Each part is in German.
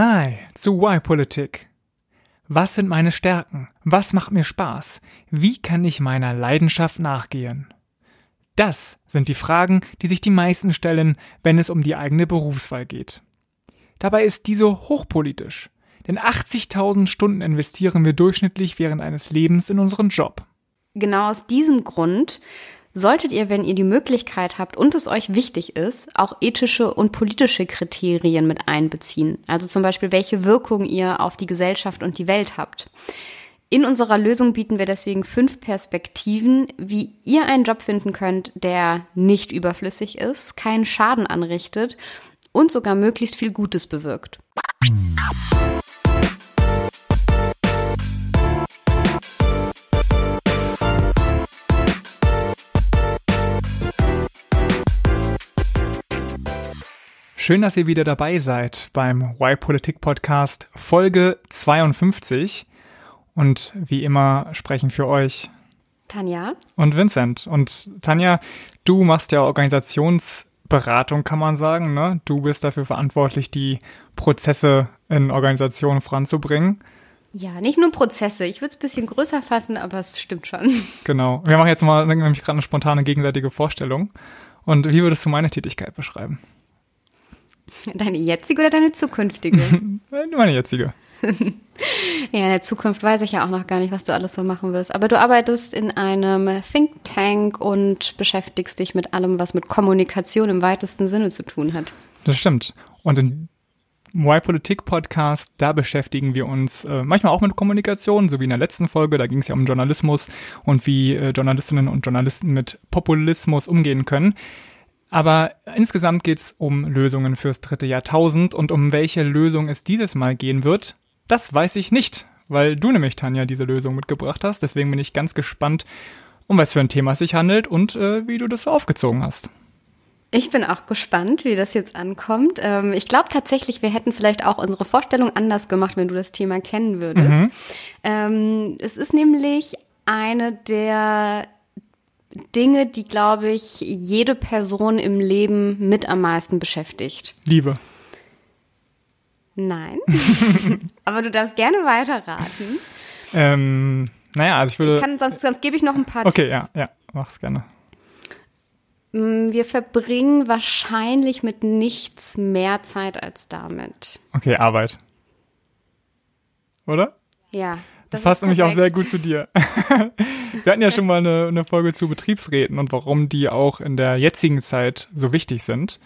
Hi zu Why Politik. Was sind meine Stärken? Was macht mir Spaß? Wie kann ich meiner Leidenschaft nachgehen? Das sind die Fragen, die sich die meisten stellen, wenn es um die eigene Berufswahl geht. Dabei ist diese hochpolitisch, denn 80.000 Stunden investieren wir durchschnittlich während eines Lebens in unseren Job. Genau aus diesem Grund solltet ihr, wenn ihr die Möglichkeit habt und es euch wichtig ist, auch ethische und politische Kriterien mit einbeziehen. Also zum Beispiel, welche Wirkung ihr auf die Gesellschaft und die Welt habt. In unserer Lösung bieten wir deswegen fünf Perspektiven, wie ihr einen Job finden könnt, der nicht überflüssig ist, keinen Schaden anrichtet und sogar möglichst viel Gutes bewirkt. Schön, dass ihr wieder dabei seid beim Why Politik Podcast Folge 52. Und wie immer sprechen für euch Tanja und Vincent. Und Tanja, du machst ja Organisationsberatung, kann man sagen. Ne? Du bist dafür verantwortlich, die Prozesse in Organisationen voranzubringen. Ja, nicht nur Prozesse. Ich würde es ein bisschen größer fassen, aber es stimmt schon. Genau. Wir machen jetzt mal nämlich gerade eine spontane gegenseitige Vorstellung. Und wie würdest du meine Tätigkeit beschreiben? Deine jetzige oder deine zukünftige? Meine jetzige. ja, in der Zukunft weiß ich ja auch noch gar nicht, was du alles so machen wirst. Aber du arbeitest in einem Think Tank und beschäftigst dich mit allem, was mit Kommunikation im weitesten Sinne zu tun hat. Das stimmt. Und in Why Politik Podcast, da beschäftigen wir uns äh, manchmal auch mit Kommunikation, so wie in der letzten Folge, da ging es ja um Journalismus und wie äh, Journalistinnen und Journalisten mit Populismus umgehen können. Aber insgesamt geht es um Lösungen fürs dritte Jahrtausend und um welche Lösung es dieses Mal gehen wird, das weiß ich nicht, weil du nämlich, Tanja, diese Lösung mitgebracht hast. Deswegen bin ich ganz gespannt, um was für ein Thema es sich handelt und äh, wie du das so aufgezogen hast. Ich bin auch gespannt, wie das jetzt ankommt. Ähm, ich glaube tatsächlich, wir hätten vielleicht auch unsere Vorstellung anders gemacht, wenn du das Thema kennen würdest. Mhm. Ähm, es ist nämlich eine der Dinge, die, glaube ich, jede Person im Leben mit am meisten beschäftigt? Liebe. Nein. Aber du darfst gerne weiterraten. Ähm, naja, also ich würde. Ich kann, sonst, sonst gebe ich noch ein paar okay, Tipps. Okay, ja, ja, mach's gerne. Mm, wir verbringen wahrscheinlich mit nichts mehr Zeit als damit. Okay, Arbeit. Oder? Ja. Das, das passt nämlich auch sehr gut zu dir. Wir hatten ja schon mal eine, eine Folge zu Betriebsräten und warum die auch in der jetzigen Zeit so wichtig sind.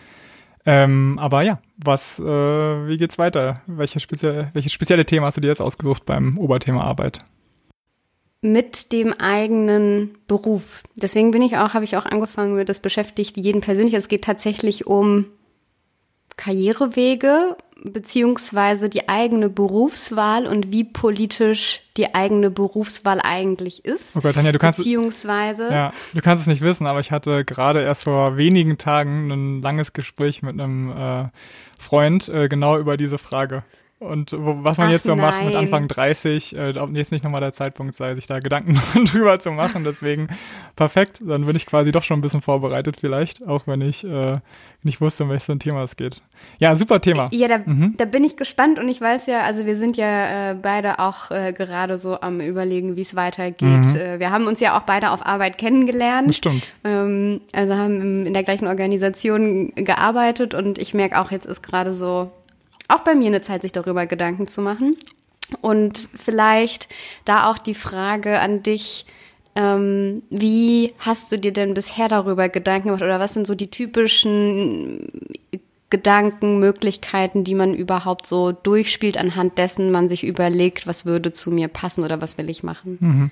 Ähm, aber ja, was, äh, wie geht's weiter? Welche spezie welches spezielle Thema hast du dir jetzt ausgesucht beim Oberthema Arbeit? Mit dem eigenen Beruf. Deswegen bin ich auch, habe ich auch angefangen mit, das beschäftigt jeden persönlich. Es geht tatsächlich um Karrierewege beziehungsweise die eigene Berufswahl und wie politisch die eigene Berufswahl eigentlich ist. Oh Gott, Tanja, du kannst beziehungsweise ja, du kannst es nicht wissen, aber ich hatte gerade erst vor wenigen Tagen ein langes Gespräch mit einem äh, Freund äh, genau über diese Frage. Und was man Ach jetzt so nein. macht mit Anfang 30, äh, ob jetzt nicht nochmal der Zeitpunkt sei, sich da Gedanken drüber zu machen. Deswegen perfekt, dann bin ich quasi doch schon ein bisschen vorbereitet vielleicht, auch wenn ich äh, nicht wusste, um welches ein Thema es geht. Ja, super Thema. Ja, da, mhm. da bin ich gespannt und ich weiß ja, also wir sind ja äh, beide auch äh, gerade so am überlegen, wie es weitergeht. Mhm. Äh, wir haben uns ja auch beide auf Arbeit kennengelernt. Stimmt. Ähm, also haben in der gleichen Organisation gearbeitet und ich merke auch, jetzt ist gerade so auch bei mir eine Zeit, sich darüber Gedanken zu machen. Und vielleicht da auch die Frage an dich, ähm, wie hast du dir denn bisher darüber Gedanken gemacht oder was sind so die typischen Gedanken, Möglichkeiten, die man überhaupt so durchspielt, anhand dessen man sich überlegt, was würde zu mir passen oder was will ich machen? Mhm.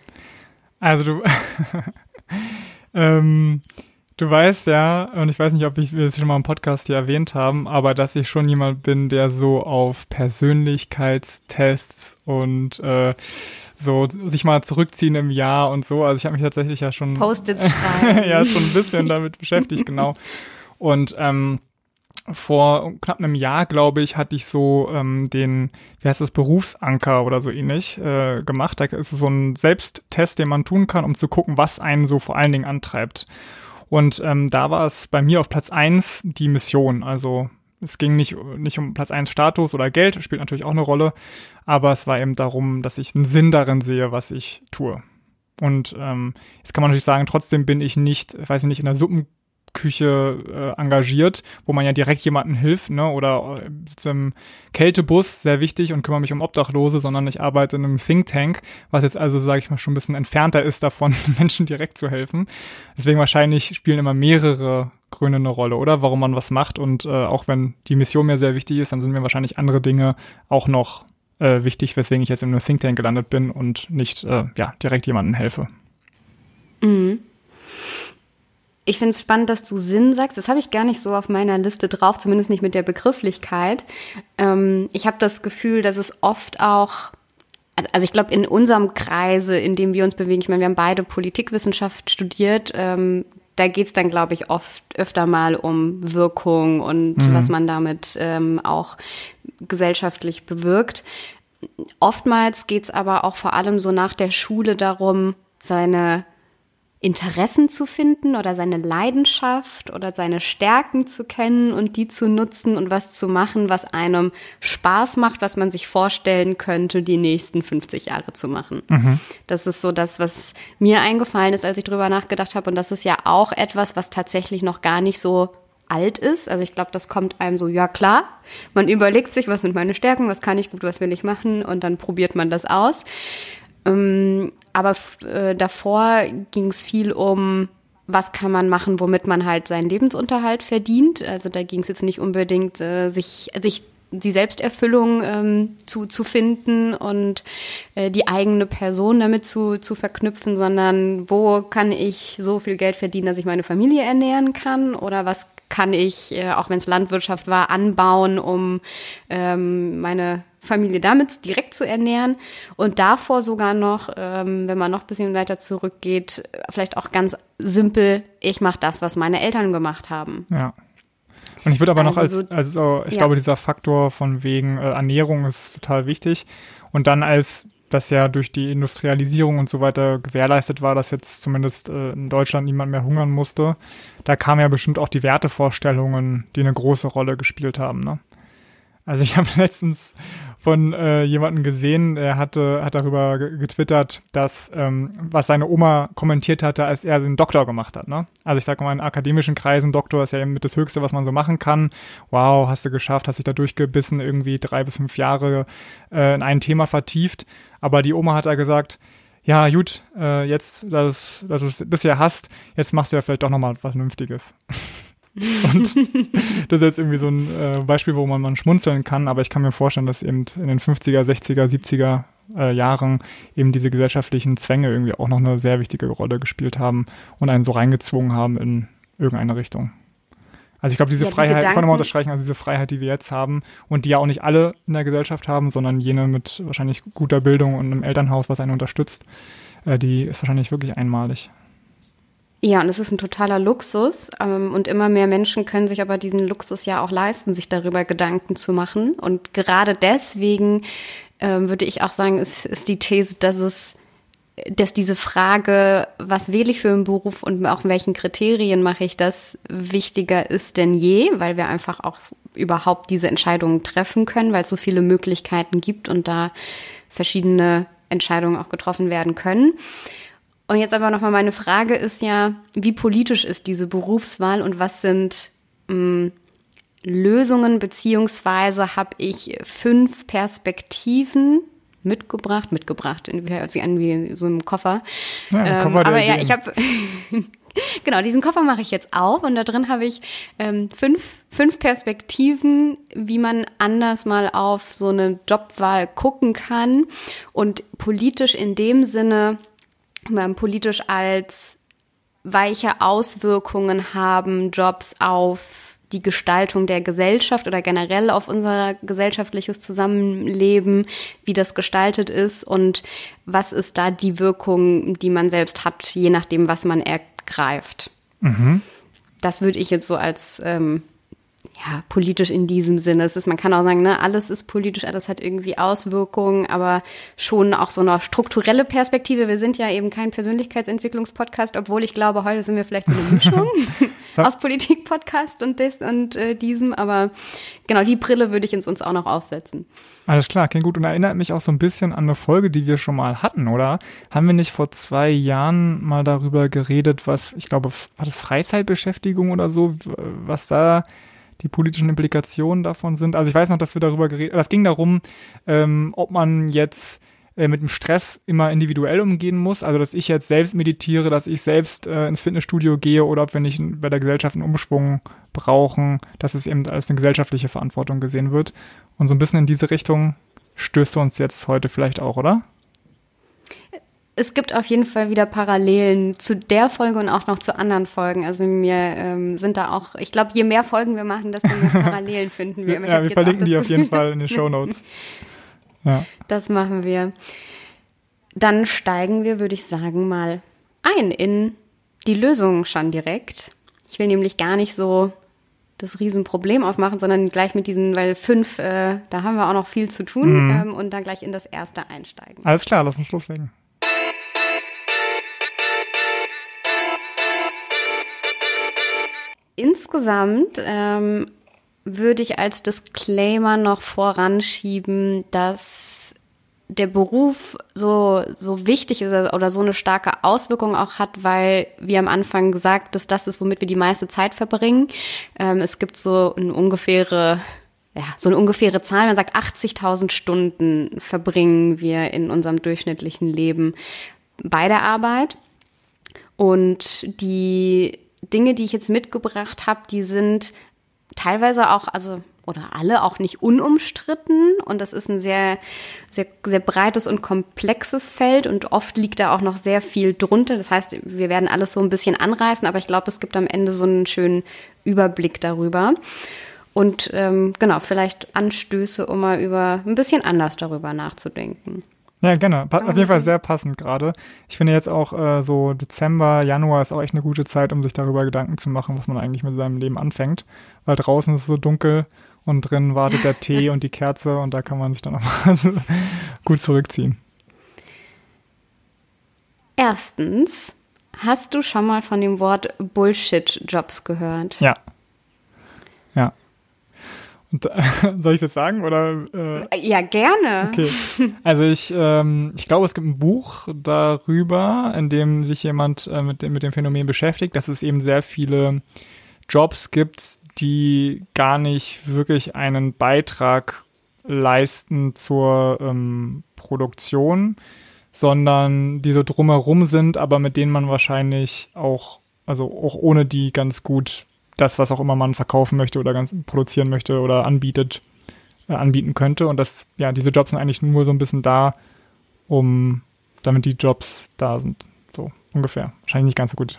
Also du, ähm, Du weißt ja, und ich weiß nicht, ob ich es schon mal im Podcast hier erwähnt haben, aber dass ich schon jemand bin, der so auf Persönlichkeitstests und äh, so sich mal zurückziehen im Jahr und so. Also ich habe mich tatsächlich ja schon Post-its schreiben. ja, schon ein bisschen damit beschäftigt, genau. Und ähm, vor knapp einem Jahr, glaube ich, hatte ich so ähm, den, wie heißt das, Berufsanker oder so ähnlich äh, gemacht. Da ist so ein Selbsttest, den man tun kann, um zu gucken, was einen so vor allen Dingen antreibt. Und ähm, da war es bei mir auf Platz eins die Mission. Also es ging nicht, nicht um Platz 1 Status oder Geld, spielt natürlich auch eine Rolle, aber es war eben darum, dass ich einen Sinn darin sehe, was ich tue. Und ähm, jetzt kann man natürlich sagen, trotzdem bin ich nicht, weiß ich nicht, in der Suppen Küche äh, engagiert, wo man ja direkt jemandem hilft, ne? Oder äh, sitze im Kältebus, sehr wichtig, und kümmere mich um Obdachlose, sondern ich arbeite in einem Think Tank, was jetzt also, sage ich mal, schon ein bisschen entfernter ist davon, Menschen direkt zu helfen. Deswegen wahrscheinlich spielen immer mehrere Gründe eine Rolle, oder? Warum man was macht. Und äh, auch wenn die Mission mir sehr wichtig ist, dann sind mir wahrscheinlich andere Dinge auch noch äh, wichtig, weswegen ich jetzt in einem Think Tank gelandet bin und nicht äh, ja, direkt jemandem helfe. Mhm. Ich finde es spannend, dass du Sinn sagst. Das habe ich gar nicht so auf meiner Liste drauf, zumindest nicht mit der Begrifflichkeit. Ähm, ich habe das Gefühl, dass es oft auch, also ich glaube, in unserem Kreise, in dem wir uns bewegen, ich meine, wir haben beide Politikwissenschaft studiert, ähm, da geht es dann, glaube ich, oft öfter mal um Wirkung und mhm. was man damit ähm, auch gesellschaftlich bewirkt. Oftmals geht es aber auch vor allem so nach der Schule darum, seine Interessen zu finden oder seine Leidenschaft oder seine Stärken zu kennen und die zu nutzen und was zu machen, was einem Spaß macht, was man sich vorstellen könnte, die nächsten 50 Jahre zu machen. Mhm. Das ist so das, was mir eingefallen ist, als ich drüber nachgedacht habe. Und das ist ja auch etwas, was tatsächlich noch gar nicht so alt ist. Also ich glaube, das kommt einem so, ja klar, man überlegt sich, was sind meine Stärken, was kann ich gut, was will ich machen und dann probiert man das aus. Ähm, aber äh, davor ging es viel um, was kann man machen, womit man halt seinen Lebensunterhalt verdient. Also da ging es jetzt nicht unbedingt, äh, sich, sich die Selbsterfüllung ähm, zu, zu finden und äh, die eigene Person damit zu, zu verknüpfen, sondern wo kann ich so viel Geld verdienen, dass ich meine Familie ernähren kann oder was kann ich, äh, auch wenn es Landwirtschaft war, anbauen, um ähm, meine Familie damit direkt zu ernähren und davor sogar noch, ähm, wenn man noch ein bisschen weiter zurückgeht, vielleicht auch ganz simpel, ich mache das, was meine Eltern gemacht haben. Ja. Und ich würde aber also noch als, so, also ich ja. glaube, dieser Faktor von wegen äh, Ernährung ist total wichtig. Und dann als das ja durch die Industrialisierung und so weiter gewährleistet war, dass jetzt zumindest äh, in Deutschland niemand mehr hungern musste, da kamen ja bestimmt auch die Wertevorstellungen, die eine große Rolle gespielt haben. Ne? Also ich habe letztens von äh, jemandem gesehen, er hatte, hat darüber getwittert, dass ähm, was seine Oma kommentiert hatte, als er den Doktor gemacht hat. Ne? Also ich sage mal, in akademischen Kreisen, Doktor ist ja eben mit das Höchste, was man so machen kann. Wow, hast du geschafft, hast dich da durchgebissen, irgendwie drei bis fünf Jahre äh, in ein Thema vertieft. Aber die Oma hat da gesagt, ja, gut, äh, jetzt, dass, dass du das ja hast, jetzt machst du ja vielleicht doch nochmal was Vernünftiges. Und das ist jetzt irgendwie so ein äh, Beispiel, wo man, man schmunzeln kann, aber ich kann mir vorstellen, dass eben in den 50er, 60er, 70er äh, Jahren eben diese gesellschaftlichen Zwänge irgendwie auch noch eine sehr wichtige Rolle gespielt haben und einen so reingezwungen haben in irgendeine Richtung. Also ich glaube, diese ja, Freiheit, Gedanken, ich wollte mal unterstreichen, also diese Freiheit, die wir jetzt haben und die ja auch nicht alle in der Gesellschaft haben, sondern jene mit wahrscheinlich guter Bildung und einem Elternhaus, was einen unterstützt, äh, die ist wahrscheinlich wirklich einmalig. Ja, und es ist ein totaler Luxus. Ähm, und immer mehr Menschen können sich aber diesen Luxus ja auch leisten, sich darüber Gedanken zu machen. Und gerade deswegen ähm, würde ich auch sagen, ist, ist die These, dass es dass diese Frage, was wähle ich für einen Beruf und auch in welchen Kriterien mache ich das, wichtiger ist denn je, weil wir einfach auch überhaupt diese Entscheidungen treffen können, weil es so viele Möglichkeiten gibt und da verschiedene Entscheidungen auch getroffen werden können. Und jetzt aber nochmal meine Frage ist ja, wie politisch ist diese Berufswahl und was sind mh, hm, Lösungen, beziehungsweise habe ich fünf Perspektiven mitgebracht, mitgebracht, hört sich an wie so ein Koffer. Ja, ähm, Koffer aber ja, ich habe genau, diesen Koffer mache ich jetzt auf und da drin habe ich ähm, fünf, fünf Perspektiven, wie man anders mal auf so eine Jobwahl gucken kann und politisch in dem Sinne, politisch als weiche Auswirkungen haben Jobs auf die Gestaltung der Gesellschaft oder generell auf unser gesellschaftliches Zusammenleben, wie das gestaltet ist und was ist da die Wirkung, die man selbst hat, je nachdem, was man ergreift. Mhm. Das würde ich jetzt so als ähm, ja, politisch in diesem Sinne. Es ist, man kann auch sagen, ne, alles ist politisch, alles hat irgendwie Auswirkungen, aber schon auch so eine strukturelle Perspektive. Wir sind ja eben kein Persönlichkeitsentwicklungspodcast, obwohl ich glaube, heute sind wir vielleicht so eine Mischung aus Politik-Podcast und, des, und äh, diesem, aber genau, die Brille würde ich uns, uns auch noch aufsetzen. Alles klar, klingt gut und erinnert mich auch so ein bisschen an eine Folge, die wir schon mal hatten, oder? Haben wir nicht vor zwei Jahren mal darüber geredet, was, ich glaube, war das Freizeitbeschäftigung oder so, was da die politischen Implikationen davon sind. Also ich weiß noch, dass wir darüber geredet, das ging darum, ähm, ob man jetzt äh, mit dem Stress immer individuell umgehen muss, also dass ich jetzt selbst meditiere, dass ich selbst äh, ins Fitnessstudio gehe oder ob wir nicht bei der Gesellschaft einen Umschwung brauchen, dass es eben als eine gesellschaftliche Verantwortung gesehen wird. Und so ein bisschen in diese Richtung stößt du uns jetzt heute vielleicht auch, oder? Es gibt auf jeden Fall wieder Parallelen zu der Folge und auch noch zu anderen Folgen. Also mir ähm, sind da auch, ich glaube, je mehr Folgen wir machen, desto mehr Parallelen finden wir. ja, wir verlinken die auf jeden Fall in den Show Notes. Ja. Das machen wir. Dann steigen wir, würde ich sagen, mal ein in die Lösung schon direkt. Ich will nämlich gar nicht so das Riesenproblem aufmachen, sondern gleich mit diesen, weil fünf, äh, da haben wir auch noch viel zu tun mhm. ähm, und dann gleich in das erste einsteigen. Alles klar, lass uns loslegen. Insgesamt ähm, würde ich als Disclaimer noch voranschieben, dass der Beruf so, so wichtig ist oder so eine starke Auswirkung auch hat, weil, wie am Anfang gesagt, dass das ist, womit wir die meiste Zeit verbringen. Ähm, es gibt so eine ungefähre, ja, so eine ungefähre Zahl. Man sagt, 80.000 Stunden verbringen wir in unserem durchschnittlichen Leben bei der Arbeit. Und die Dinge, die ich jetzt mitgebracht habe, die sind teilweise auch, also oder alle auch nicht unumstritten und das ist ein sehr, sehr, sehr breites und komplexes Feld und oft liegt da auch noch sehr viel drunter. Das heißt, wir werden alles so ein bisschen anreißen, aber ich glaube, es gibt am Ende so einen schönen Überblick darüber. Und ähm, genau, vielleicht Anstöße, um mal über ein bisschen anders darüber nachzudenken. Ja, gerne. Pa auf jeden Fall sehr passend gerade. Ich finde jetzt auch äh, so Dezember, Januar ist auch echt eine gute Zeit, um sich darüber Gedanken zu machen, was man eigentlich mit seinem Leben anfängt. Weil draußen ist es so dunkel und drin wartet der Tee und die Kerze und da kann man sich dann auch mal so gut zurückziehen. Erstens, hast du schon mal von dem Wort Bullshit-Jobs gehört? Ja. Soll ich das sagen oder? Äh? Ja, gerne. Okay. Also ich, ähm, ich glaube, es gibt ein Buch darüber, in dem sich jemand äh, mit, dem, mit dem Phänomen beschäftigt, dass es eben sehr viele Jobs gibt, die gar nicht wirklich einen Beitrag leisten zur ähm, Produktion, sondern die so drumherum sind, aber mit denen man wahrscheinlich auch, also auch ohne die ganz gut das, was auch immer man verkaufen möchte oder ganz produzieren möchte oder anbietet, äh, anbieten könnte. Und das, ja, diese Jobs sind eigentlich nur so ein bisschen da, um, damit die Jobs da sind. So ungefähr. Wahrscheinlich nicht ganz so gut.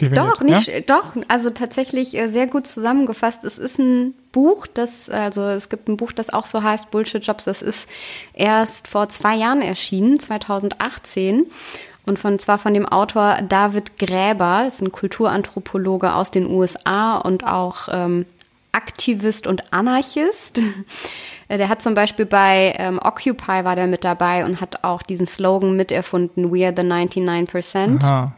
Definiert. Doch, nicht, ja? doch, also tatsächlich äh, sehr gut zusammengefasst. Es ist ein Buch, das, also es gibt ein Buch, das auch so heißt, Bullshit Jobs. Das ist erst vor zwei Jahren erschienen, 2018 und von zwar von dem Autor David Gräber, ist ein Kulturanthropologe aus den USA und auch ähm, Aktivist und Anarchist. Der hat zum Beispiel bei ähm, Occupy war der mit dabei und hat auch diesen Slogan miterfunden, We are the 99%. Aha.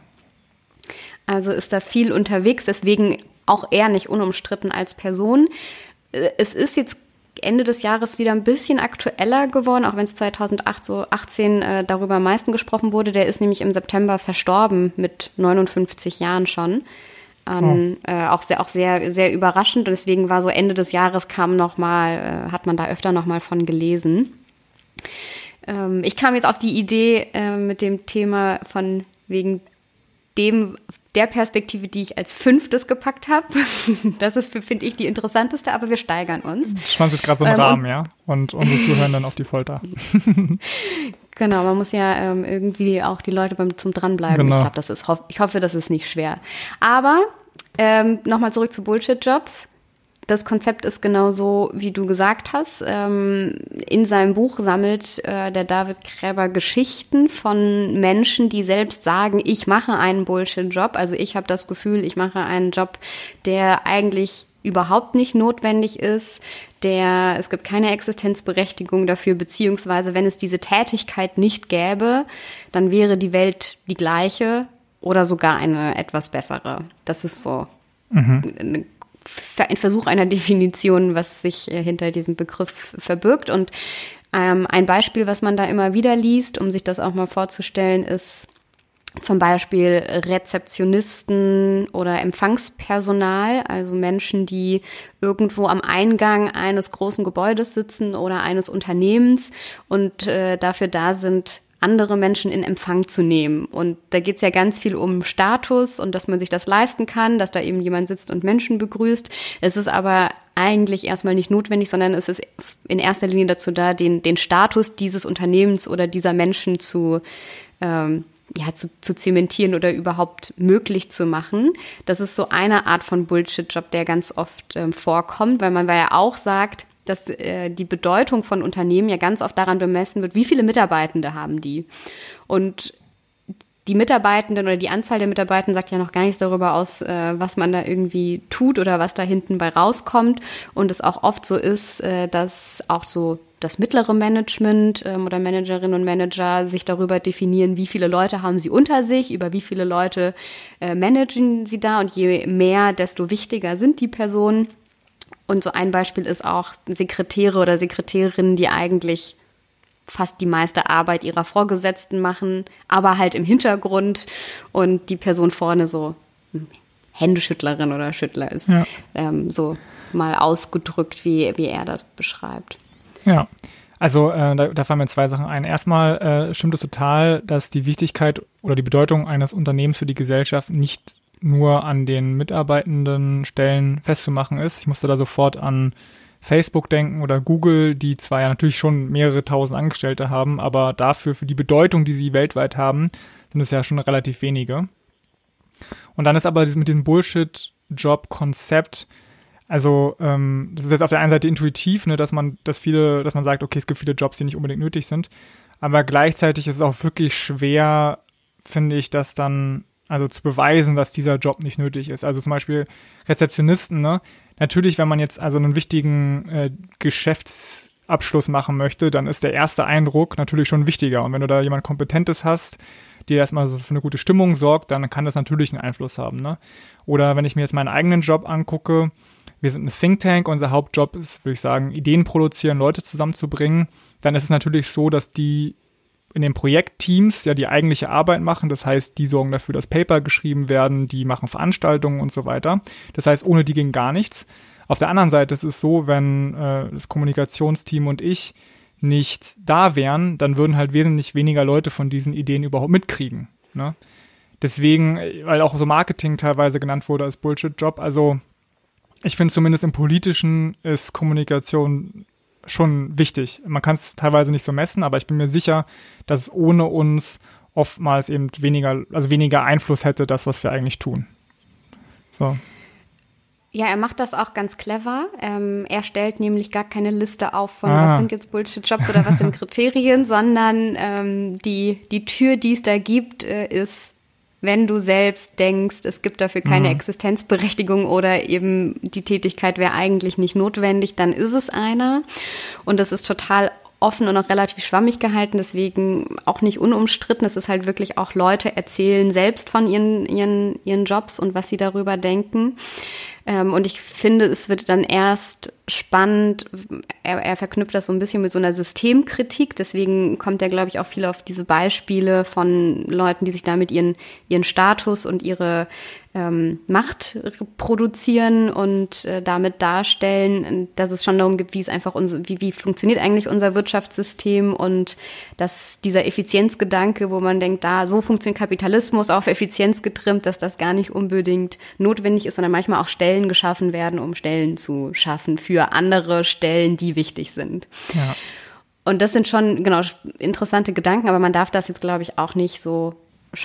Also ist da viel unterwegs, deswegen auch er nicht unumstritten als Person. Äh, es ist jetzt Ende des Jahres wieder ein bisschen aktueller geworden, auch wenn es 2008 so 18 äh, darüber am meisten gesprochen wurde. Der ist nämlich im September verstorben mit 59 Jahren schon. An, oh. äh, auch sehr auch sehr sehr überraschend und deswegen war so Ende des Jahres kam noch mal äh, hat man da öfter noch mal von gelesen. Ähm, ich kam jetzt auf die Idee äh, mit dem Thema von wegen dem der Perspektive, die ich als fünftes gepackt habe. Das ist, finde ich, die interessanteste, aber wir steigern uns. Schwanz ist gerade so ein ähm, Rahmen, ja. Und unsere Zuhörer dann auf die Folter. genau, man muss ja ähm, irgendwie auch die Leute beim, zum Dranbleiben. Genau. Ich glaube, das ist, ich hoffe, das ist nicht schwer. Aber ähm, nochmal zurück zu Bullshit-Jobs das Konzept ist genau so, wie du gesagt hast. Ähm, in seinem Buch sammelt äh, der David Gräber Geschichten von Menschen, die selbst sagen, ich mache einen Bullshit-Job. Also ich habe das Gefühl, ich mache einen Job, der eigentlich überhaupt nicht notwendig ist, der es gibt keine Existenzberechtigung dafür, beziehungsweise wenn es diese Tätigkeit nicht gäbe, dann wäre die Welt die gleiche oder sogar eine etwas bessere. Das ist so mhm. Ein Versuch einer Definition, was sich äh, hinter diesem Begriff verbirgt. Und ähm, ein Beispiel, was man da immer wieder liest, um sich das auch mal vorzustellen, ist zum Beispiel Rezeptionisten oder Empfangspersonal, also Menschen, die irgendwo am Eingang eines großen Gebäudes sitzen oder eines Unternehmens und äh, dafür da sind, andere Menschen in Empfang zu nehmen. Und da geht es ja ganz viel um Status und dass man sich das leisten kann, dass da eben jemand sitzt und Menschen begrüßt. Es ist aber eigentlich erstmal nicht notwendig, sondern es ist in erster Linie dazu da, den, den Status dieses Unternehmens oder dieser Menschen zu ähm, ja, zu, zu zementieren oder überhaupt möglich zu machen. Das ist so eine Art von Bullshit-Job, der ganz oft ähm, vorkommt, weil man ja auch sagt, dass äh, die Bedeutung von Unternehmen ja ganz oft daran bemessen wird, wie viele Mitarbeitende haben die. Und die Mitarbeitenden oder die Anzahl der Mitarbeitenden sagt ja noch gar nichts darüber aus, äh, was man da irgendwie tut oder was da hinten bei rauskommt. Und es auch oft so ist, äh, dass auch so das mittlere Management ähm, oder Managerinnen und Manager sich darüber definieren, wie viele Leute haben sie unter sich, über wie viele Leute äh, managen sie da. Und je mehr, desto wichtiger sind die Personen. Und so ein Beispiel ist auch Sekretäre oder Sekretärinnen, die eigentlich fast die meiste Arbeit ihrer Vorgesetzten machen, aber halt im Hintergrund und die Person vorne so Händeschüttlerin oder Schüttler ist. Ja. Ähm, so mal ausgedrückt, wie, wie er das beschreibt. Ja, also äh, da, da fallen mir zwei Sachen ein. Erstmal äh, stimmt es total, dass die Wichtigkeit oder die Bedeutung eines Unternehmens für die Gesellschaft nicht nur an den mitarbeitenden Stellen festzumachen ist. Ich musste da sofort an Facebook denken oder Google, die zwar ja natürlich schon mehrere tausend Angestellte haben, aber dafür, für die Bedeutung, die sie weltweit haben, sind es ja schon relativ wenige. Und dann ist aber mit diesem Bullshit-Job-Konzept, also ähm, das ist jetzt auf der einen Seite intuitiv, ne, dass man, dass viele, dass man sagt, okay, es gibt viele Jobs, die nicht unbedingt nötig sind, aber gleichzeitig ist es auch wirklich schwer, finde ich, das dann also zu beweisen, dass dieser Job nicht nötig ist. Also zum Beispiel Rezeptionisten, ne? Natürlich, wenn man jetzt also einen wichtigen äh, Geschäftsabschluss machen möchte, dann ist der erste Eindruck natürlich schon wichtiger. Und wenn du da jemand Kompetentes hast, die erstmal so für eine gute Stimmung sorgt, dann kann das natürlich einen Einfluss haben. Ne? Oder wenn ich mir jetzt meinen eigenen Job angucke, wir sind ein Think Tank, unser Hauptjob ist, würde ich sagen, Ideen produzieren, Leute zusammenzubringen, dann ist es natürlich so, dass die in den Projektteams ja die eigentliche Arbeit machen. Das heißt, die sorgen dafür, dass Paper geschrieben werden, die machen Veranstaltungen und so weiter. Das heißt, ohne die ging gar nichts. Auf der anderen Seite ist es so, wenn äh, das Kommunikationsteam und ich nicht da wären, dann würden halt wesentlich weniger Leute von diesen Ideen überhaupt mitkriegen. Ne? Deswegen, weil auch so Marketing teilweise genannt wurde als Bullshit-Job. Also ich finde zumindest im Politischen ist Kommunikation schon wichtig. Man kann es teilweise nicht so messen, aber ich bin mir sicher, dass es ohne uns oftmals eben weniger, also weniger Einfluss hätte, das, was wir eigentlich tun. So. Ja, er macht das auch ganz clever. Ähm, er stellt nämlich gar keine Liste auf von, ah. was sind jetzt Bullshit-Jobs oder was sind Kriterien, sondern ähm, die, die Tür, die es da gibt, äh, ist wenn du selbst denkst, es gibt dafür keine mhm. Existenzberechtigung oder eben die Tätigkeit wäre eigentlich nicht notwendig, dann ist es einer. Und das ist total offen und auch relativ schwammig gehalten, deswegen auch nicht unumstritten. Es ist halt wirklich auch Leute erzählen selbst von ihren, ihren, ihren Jobs und was sie darüber denken. Ähm, und ich finde, es wird dann erst spannend, er, er verknüpft das so ein bisschen mit so einer Systemkritik, deswegen kommt er, glaube ich, auch viel auf diese Beispiele von Leuten, die sich damit ihren, ihren Status und ihre ähm, Macht produzieren und äh, damit darstellen, dass es schon darum geht, wie es einfach unser, wie, wie funktioniert eigentlich unser Wirtschaftssystem und dass dieser Effizienzgedanke, wo man denkt, da so funktioniert Kapitalismus auf Effizienz getrimmt, dass das gar nicht unbedingt notwendig ist, sondern manchmal auch Stellen geschaffen werden, um Stellen zu schaffen für andere Stellen, die wichtig sind. Ja. Und das sind schon, genau, interessante Gedanken, aber man darf das jetzt, glaube ich, auch nicht so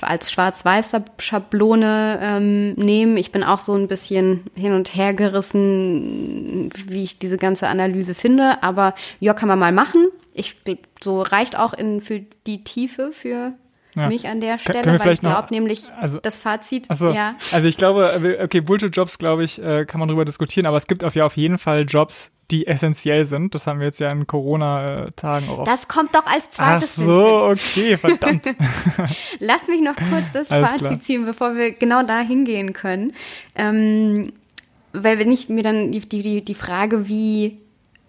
als schwarz-weißer Schablone ähm, nehmen. Ich bin auch so ein bisschen hin und her gerissen, wie ich diese ganze Analyse finde. Aber ja, kann man mal machen. Ich so reicht auch in für die Tiefe für ja. mich an der Stelle, weil ich glaube nämlich also, das Fazit. Also, ja. also ich glaube, okay, Bullshit-Jobs, glaube ich, äh, kann man drüber diskutieren, aber es gibt auf, ja auf jeden Fall Jobs, die essentiell sind. Das haben wir jetzt ja in Corona-Tagen auch. Das kommt doch als zweites. Ach so, okay, verdammt. Lass mich noch kurz das Alles Fazit klar. ziehen, bevor wir genau da hingehen können. Ähm, weil wenn ich mir dann die, die, die Frage, wie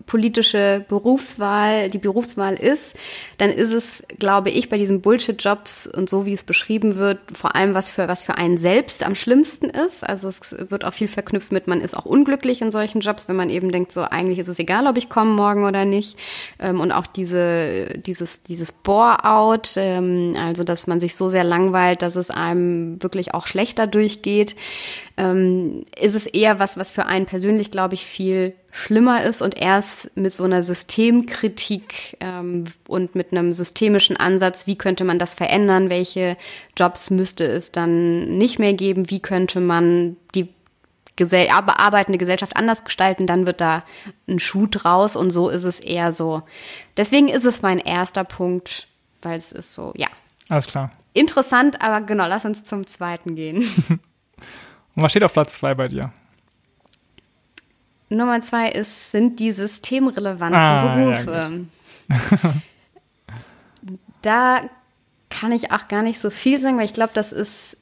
politische Berufswahl, die Berufswahl ist, dann ist es, glaube ich, bei diesen Bullshit-Jobs und so wie es beschrieben wird, vor allem was für was für einen selbst am schlimmsten ist. Also es wird auch viel verknüpft mit, man ist auch unglücklich in solchen Jobs, wenn man eben denkt, so eigentlich ist es egal, ob ich komme morgen oder nicht. Ähm, und auch diese dieses dieses Bore-out, ähm, also dass man sich so sehr langweilt, dass es einem wirklich auch schlechter durchgeht ähm, ist es eher was, was für einen persönlich, glaube ich, viel schlimmer ist und erst mit so einer Systemkritik ähm, und mit einem systemischen Ansatz, wie könnte man das verändern, welche Jobs müsste es dann nicht mehr geben, wie könnte man die Gesell arbeitende Gesellschaft anders gestalten, dann wird da ein Schuh draus und so ist es eher so. Deswegen ist es mein erster Punkt, weil es ist so, ja. Alles klar. Interessant, aber genau, lass uns zum zweiten gehen. Und was steht auf Platz zwei bei dir? Nummer zwei ist, sind die systemrelevanten ah, Berufe. Ja, da kann ich auch gar nicht so viel sagen, weil ich glaube, das ist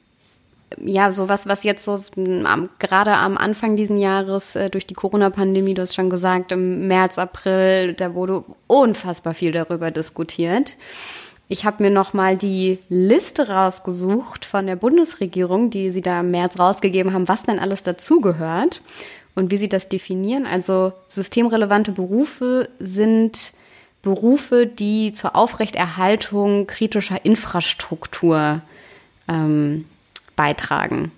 ja sowas, was jetzt so am, gerade am Anfang diesen Jahres äh, durch die Corona-Pandemie, du hast schon gesagt, im März, April, da wurde unfassbar viel darüber diskutiert. Ich habe mir nochmal die Liste rausgesucht von der Bundesregierung, die sie da im März rausgegeben haben, was denn alles dazugehört und wie sie das definieren. Also systemrelevante Berufe sind Berufe, die zur Aufrechterhaltung kritischer Infrastruktur ähm, beitragen.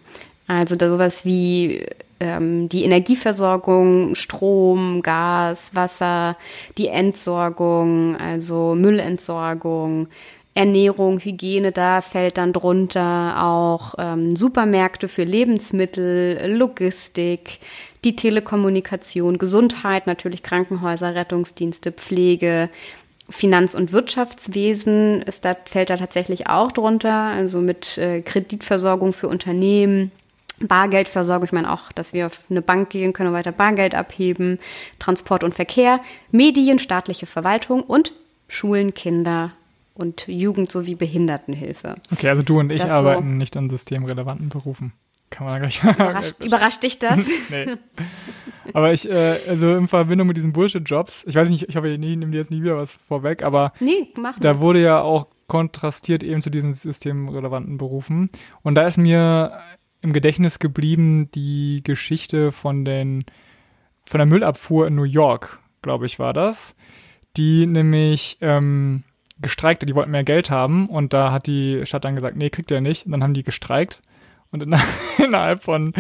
Also sowas wie ähm, die Energieversorgung, Strom, Gas, Wasser, die Entsorgung, also Müllentsorgung, Ernährung, Hygiene, da fällt dann drunter auch ähm, Supermärkte für Lebensmittel, Logistik, die Telekommunikation, Gesundheit, natürlich Krankenhäuser, Rettungsdienste, Pflege, Finanz- und Wirtschaftswesen ist da, fällt da tatsächlich auch drunter, also mit äh, Kreditversorgung für Unternehmen, Bargeldversorgung, ich meine auch, dass wir auf eine Bank gehen können und weiter Bargeld abheben, Transport und Verkehr, Medien, staatliche Verwaltung und Schulen, Kinder und Jugend sowie Behindertenhilfe. Okay, also du und ich das arbeiten so nicht an systemrelevanten Berufen. Kann man gleich Überrascht, überrascht dich das? nee. Aber ich, äh, also in Verbindung mit diesen Bullshit-Jobs, ich weiß nicht, ich hoffe, ich nehme dir jetzt nie wieder was vorweg, aber nee, da wurde ja auch kontrastiert eben zu diesen systemrelevanten Berufen. Und da ist mir im Gedächtnis geblieben die Geschichte von den von der Müllabfuhr in New York, glaube ich, war das, die nämlich ähm, gestreikt, die wollten mehr Geld haben und da hat die Stadt dann gesagt, nee, kriegt ihr nicht. Und dann haben die gestreikt und in, innerhalb von,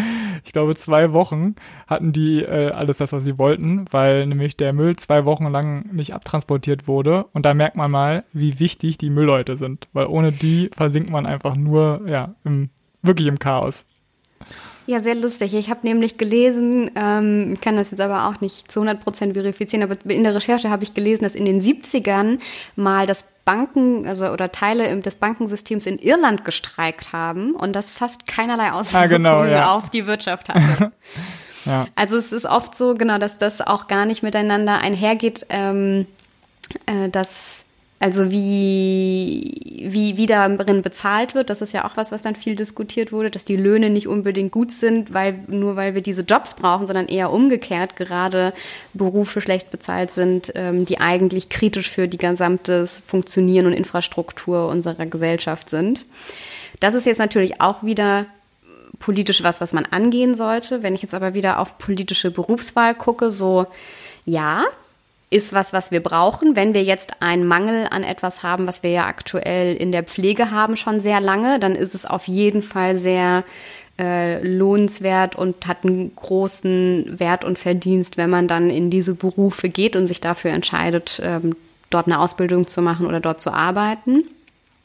ich glaube, zwei Wochen hatten die äh, alles das, was sie wollten, weil nämlich der Müll zwei Wochen lang nicht abtransportiert wurde. Und da merkt man mal, wie wichtig die Müllleute sind, weil ohne die versinkt man einfach nur, ja, im, wirklich im Chaos. Ja, sehr lustig. Ich habe nämlich gelesen, ähm, ich kann das jetzt aber auch nicht zu 100 Prozent verifizieren, aber in der Recherche habe ich gelesen, dass in den 70ern mal das Banken, also oder Teile des Bankensystems in Irland gestreikt haben und das fast keinerlei Auswirkungen ah, genau, ja. auf die Wirtschaft hatte. ja. Also es ist oft so, genau, dass das auch gar nicht miteinander einhergeht, ähm, äh, dass also wie, wie, wie darin bezahlt wird, das ist ja auch was, was dann viel diskutiert wurde, dass die Löhne nicht unbedingt gut sind, weil, nur weil wir diese Jobs brauchen, sondern eher umgekehrt gerade Berufe schlecht bezahlt sind, ähm, die eigentlich kritisch für die gesamte Funktionieren und Infrastruktur unserer Gesellschaft sind. Das ist jetzt natürlich auch wieder politisch was, was man angehen sollte. Wenn ich jetzt aber wieder auf politische Berufswahl gucke, so, ja, ist was, was wir brauchen. Wenn wir jetzt einen Mangel an etwas haben, was wir ja aktuell in der Pflege haben, schon sehr lange, dann ist es auf jeden Fall sehr äh, lohnenswert und hat einen großen Wert und Verdienst, wenn man dann in diese Berufe geht und sich dafür entscheidet, ähm, dort eine Ausbildung zu machen oder dort zu arbeiten.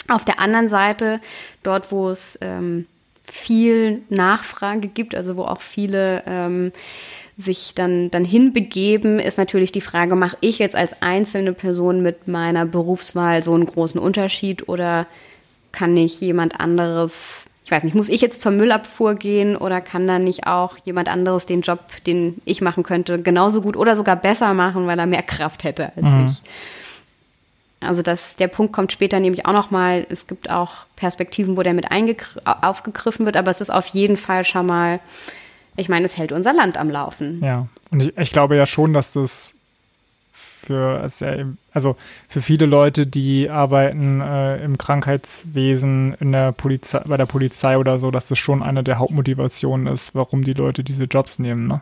Auf der anderen Seite, dort, wo es ähm, viel Nachfrage gibt, also wo auch viele ähm, sich dann, dann hinbegeben, ist natürlich die Frage, mache ich jetzt als einzelne Person mit meiner Berufswahl so einen großen Unterschied oder kann nicht jemand anderes, ich weiß nicht, muss ich jetzt zur Müllabfuhr gehen oder kann dann nicht auch jemand anderes den Job, den ich machen könnte, genauso gut oder sogar besser machen, weil er mehr Kraft hätte als mhm. ich. Also das, der Punkt kommt später nämlich auch nochmal. Es gibt auch Perspektiven, wo der mit aufgegriffen wird, aber es ist auf jeden Fall schon mal, ich meine, es hält unser Land am Laufen. Ja, und ich, ich glaube ja schon, dass das für, also für viele Leute, die arbeiten äh, im Krankheitswesen, in der Polizei, bei der Polizei oder so, dass das schon eine der Hauptmotivationen ist, warum die Leute diese Jobs nehmen. Ne?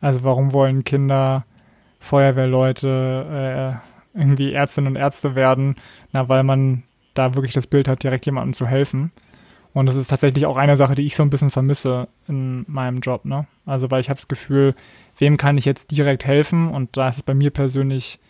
Also warum wollen Kinder, Feuerwehrleute, äh, irgendwie Ärztinnen und Ärzte werden, na, weil man da wirklich das Bild hat, direkt jemandem zu helfen. Und das ist tatsächlich auch eine Sache, die ich so ein bisschen vermisse in meinem Job, ne? Also, weil ich habe das Gefühl, wem kann ich jetzt direkt helfen? Und da ist es bei mir persönlich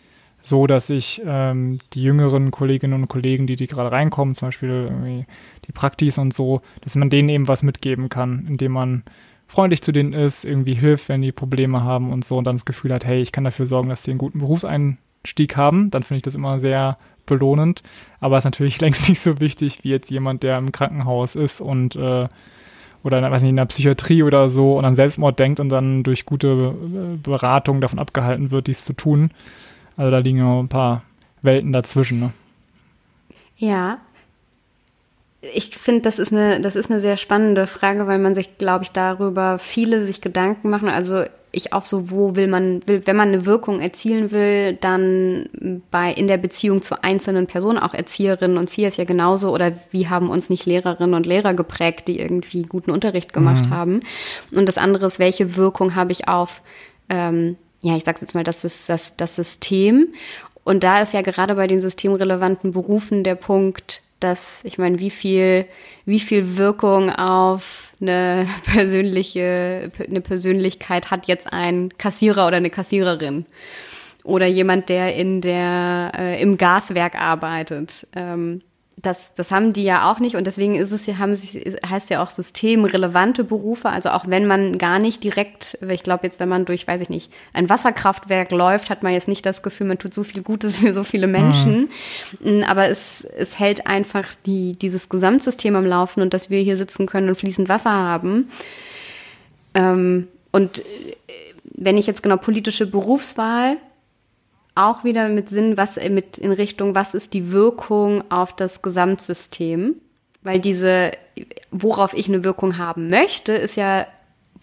so, dass ich ähm, die jüngeren Kolleginnen und Kollegen, die, die gerade reinkommen, zum Beispiel die Praktis und so, dass man denen eben was mitgeben kann, indem man freundlich zu denen ist, irgendwie hilft, wenn die Probleme haben und so und dann das Gefühl hat, hey, ich kann dafür sorgen, dass die einen guten Berufsein Stieg haben, dann finde ich das immer sehr belohnend. Aber es ist natürlich längst nicht so wichtig wie jetzt jemand, der im Krankenhaus ist und äh, oder weiß nicht, in der Psychiatrie oder so und an Selbstmord denkt und dann durch gute äh, Beratung davon abgehalten wird, dies zu tun. Also da liegen ja ein paar Welten dazwischen. Ne? Ja. Ich finde, das ist eine, das ist eine sehr spannende Frage, weil man sich, glaube ich, darüber viele sich Gedanken machen. Also ich auch so, wo will man, will, wenn man eine Wirkung erzielen will, dann bei in der Beziehung zu einzelnen Personen, auch Erzieherinnen und Erzieher ist ja genauso, oder wie haben uns nicht Lehrerinnen und Lehrer geprägt, die irgendwie guten Unterricht gemacht mhm. haben. Und das andere ist, welche Wirkung habe ich auf, ähm, ja, ich sag's jetzt mal, das ist das, das System. Und da ist ja gerade bei den systemrelevanten Berufen der Punkt, dass, ich meine, wie viel, wie viel Wirkung auf eine persönliche, eine Persönlichkeit hat jetzt ein Kassierer oder eine Kassiererin? Oder jemand, der in der, äh, im Gaswerk arbeitet. Ähm, das, das haben die ja auch nicht und deswegen ist es, haben sie, heißt ja auch systemrelevante Berufe. Also auch wenn man gar nicht direkt, ich glaube jetzt, wenn man durch, weiß ich nicht, ein Wasserkraftwerk läuft, hat man jetzt nicht das Gefühl, man tut so viel Gutes für so viele Menschen. Mhm. Aber es, es hält einfach die, dieses Gesamtsystem am Laufen und dass wir hier sitzen können und fließend Wasser haben. Ähm, und äh, wenn ich jetzt genau politische Berufswahl auch wieder mit Sinn, was mit in Richtung, was ist die Wirkung auf das Gesamtsystem? Weil diese, worauf ich eine Wirkung haben möchte, ist ja,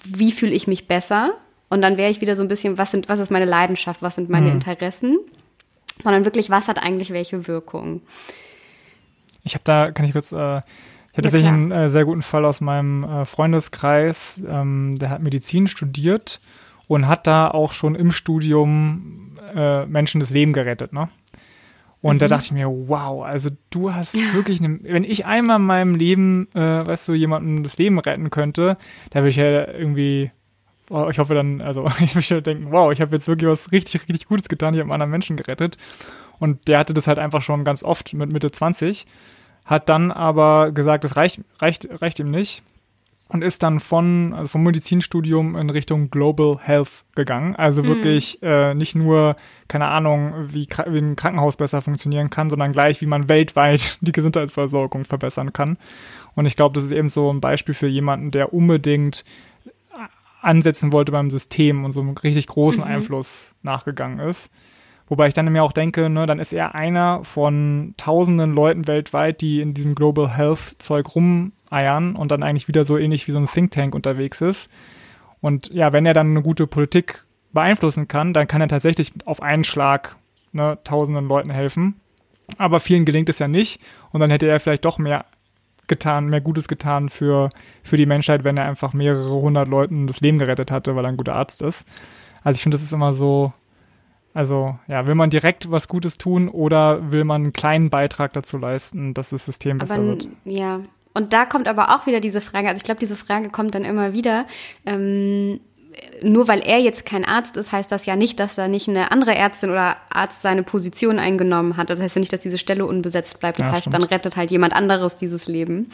wie fühle ich mich besser? Und dann wäre ich wieder so ein bisschen, was sind, was ist meine Leidenschaft, was sind meine mhm. Interessen? Sondern wirklich, was hat eigentlich welche Wirkung? Ich habe da, kann ich kurz, äh, ich hatte ja, tatsächlich einen äh, sehr guten Fall aus meinem äh, Freundeskreis, ähm, der hat Medizin studiert und hat da auch schon im Studium äh, Menschen das Leben gerettet, ne? Und mhm. da dachte ich mir, wow, also du hast wirklich, eine, wenn ich einmal in meinem Leben, äh, weißt du, jemandem das Leben retten könnte, da würde ich ja irgendwie, oh, ich hoffe dann, also ich möchte denken, wow, ich habe jetzt wirklich was richtig, richtig Gutes getan, ich habe einen anderen Menschen gerettet. Und der hatte das halt einfach schon ganz oft mit Mitte 20, hat dann aber gesagt, das reicht, reicht, reicht ihm nicht und ist dann von, also vom Medizinstudium in Richtung Global Health gegangen. Also mhm. wirklich äh, nicht nur, keine Ahnung, wie, wie ein Krankenhaus besser funktionieren kann, sondern gleich, wie man weltweit die Gesundheitsversorgung verbessern kann. Und ich glaube, das ist eben so ein Beispiel für jemanden, der unbedingt ansetzen wollte beim System und so einen richtig großen mhm. Einfluss nachgegangen ist. Wobei ich dann mir auch denke, ne, dann ist er einer von tausenden Leuten weltweit, die in diesem Global Health Zeug rum eiern und dann eigentlich wieder so ähnlich wie so ein Think Tank unterwegs ist. Und ja, wenn er dann eine gute Politik beeinflussen kann, dann kann er tatsächlich auf einen Schlag ne, tausenden Leuten helfen. Aber vielen gelingt es ja nicht. Und dann hätte er vielleicht doch mehr getan, mehr Gutes getan für, für die Menschheit, wenn er einfach mehrere hundert Leuten das Leben gerettet hatte, weil er ein guter Arzt ist. Also ich finde, das ist immer so, also ja, will man direkt was Gutes tun oder will man einen kleinen Beitrag dazu leisten, dass das System besser aber, wird? Ja, und da kommt aber auch wieder diese Frage, also ich glaube, diese Frage kommt dann immer wieder. Ähm, nur weil er jetzt kein Arzt ist, heißt das ja nicht, dass da nicht eine andere Ärztin oder Arzt seine Position eingenommen hat. Das heißt ja nicht, dass diese Stelle unbesetzt bleibt. Das ja, heißt, stimmt. dann rettet halt jemand anderes dieses Leben.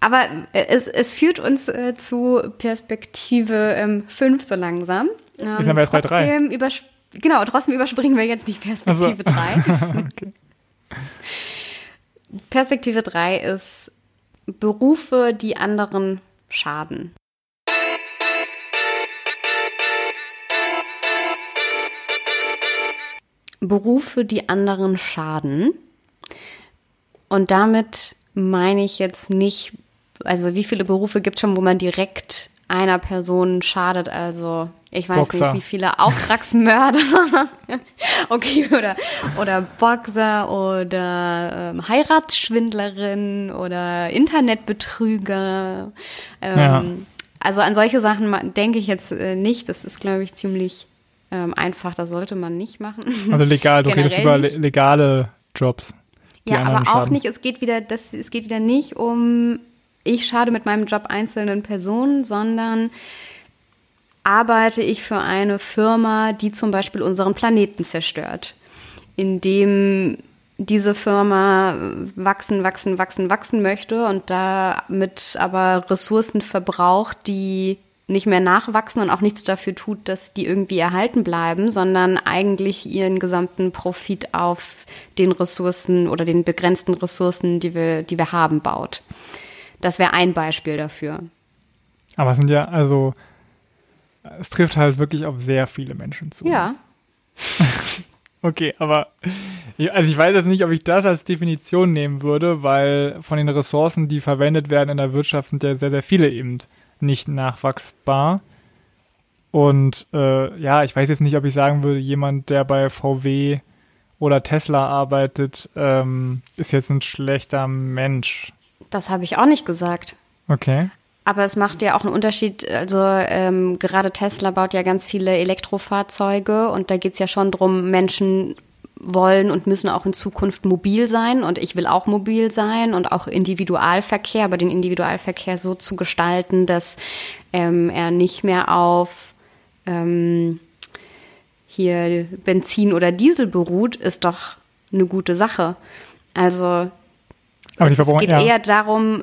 Aber es, es führt uns äh, zu Perspektive 5 ähm, so langsam. Ähm, wir sind aber jetzt bei drei. Genau, trotzdem überspringen wir jetzt nicht Perspektive 3. Also. okay. Perspektive 3 ist Berufe, die anderen schaden. Berufe, die anderen schaden. Und damit meine ich jetzt nicht, also wie viele Berufe gibt es schon, wo man direkt einer Person schadet? Also ich weiß Boxer. nicht, wie viele Auftragsmörder, okay, oder, oder Boxer oder ähm, Heiratsschwindlerin oder Internetbetrüger. Ähm, Ja. Also an solche Sachen denke ich jetzt äh, nicht. Das ist, glaube ich, ziemlich ähm, einfach. Das sollte man nicht machen. Also legal, du redest über le legale Jobs. Ja, aber auch schaden. nicht, es geht wieder, das, es geht wieder nicht um, ich schade mit meinem Job einzelnen Personen, sondern arbeite ich für eine Firma, die zum Beispiel unseren Planeten zerstört, indem diese Firma wachsen, wachsen, wachsen, wachsen möchte und damit aber Ressourcen verbraucht, die nicht mehr nachwachsen und auch nichts dafür tut, dass die irgendwie erhalten bleiben, sondern eigentlich ihren gesamten Profit auf den Ressourcen oder den begrenzten Ressourcen, die wir, die wir haben, baut. Das wäre ein Beispiel dafür. Aber es sind ja, also, es trifft halt wirklich auf sehr viele Menschen zu. Ja, Okay, aber ich- also ich weiß jetzt nicht, ob ich das als Definition nehmen würde, weil von den Ressourcen, die verwendet werden in der Wirtschaft, sind ja sehr, sehr viele eben nicht nachwachsbar. Und äh, ja, ich weiß jetzt nicht, ob ich sagen würde, jemand, der bei VW oder Tesla arbeitet, ähm, ist jetzt ein schlechter Mensch. Das habe ich auch nicht gesagt. Okay. Aber es macht ja auch einen Unterschied. Also ähm, gerade Tesla baut ja ganz viele Elektrofahrzeuge und da geht es ja schon drum, Menschen wollen und müssen auch in Zukunft mobil sein und ich will auch mobil sein und auch Individualverkehr, aber den Individualverkehr so zu gestalten, dass ähm, er nicht mehr auf ähm, hier Benzin oder Diesel beruht, ist doch eine gute Sache. Also Aber die es, es Verbraucher, geht ja. eher darum,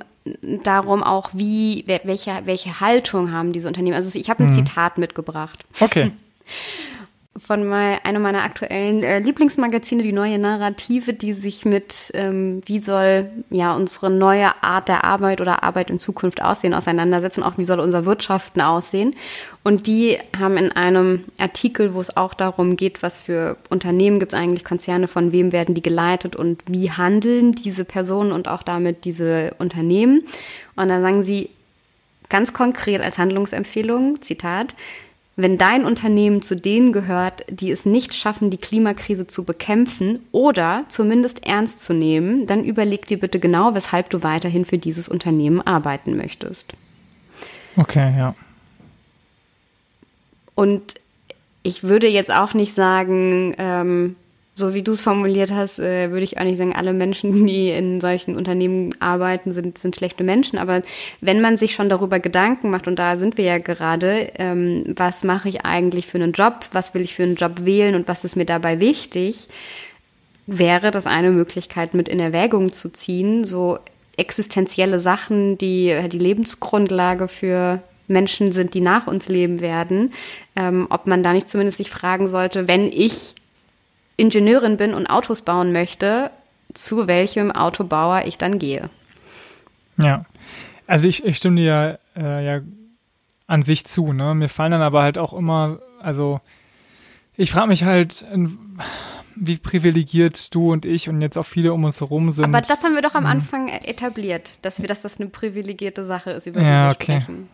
darum auch, wie, wel- welche, welche Haltung haben diese Unternehmen. Also ich habe Mhm. ein Zitat mitgebracht Okay. von mal, einem meiner aktuellen äh, Lieblingsmagazine, die neue Narrative, die sich mit, ähm, wie soll ja unsere neue Art der Arbeit oder Arbeit in Zukunft aussehen, auseinandersetzen, auch wie soll unser Wirtschaften aussehen. Und die haben in einem Artikel, wo es auch darum geht, was für Unternehmen gibt es eigentlich, Konzerne, von wem werden die geleitet und wie handeln diese Personen und auch damit diese Unternehmen. Und dann sagen sie, ganz konkret als Handlungsempfehlung, Zitat, wenn dein Unternehmen zu denen gehört, die es nicht schaffen, die Klimakrise zu bekämpfen oder zumindest ernst zu nehmen, dann überleg dir bitte genau, weshalb du weiterhin für dieses Unternehmen arbeiten möchtest. Okay, ja. Und ich würde jetzt auch nicht sagen, ähm, so wie du es formuliert hast, äh, würde ich auch nicht sagen, alle Menschen, die in solchen Unternehmen arbeiten, sind, sind schlechte Menschen. Aber wenn man sich schon darüber Gedanken macht, und da sind wir ja gerade, ähm, was mache ich eigentlich für einen Job, was will ich für einen Job wählen und was ist mir dabei wichtig, wäre das eine Möglichkeit mit in Erwägung zu ziehen, so existenzielle Sachen, die äh, die Lebensgrundlage für Menschen sind, die nach uns leben werden, ähm, ob man da nicht zumindest sich fragen sollte, wenn ich Ingenieurin bin und Autos bauen möchte, zu welchem Autobauer ich dann gehe. Ja. Also ich, ich stimme dir äh, ja an sich zu, ne? Mir fallen dann aber halt auch immer, also ich frage mich halt, wie privilegiert du und ich und jetzt auch viele um uns herum sind. Aber das haben wir doch am Anfang etabliert, dass wir, dass das eine privilegierte Sache ist, über die Ja, wir okay. sprechen.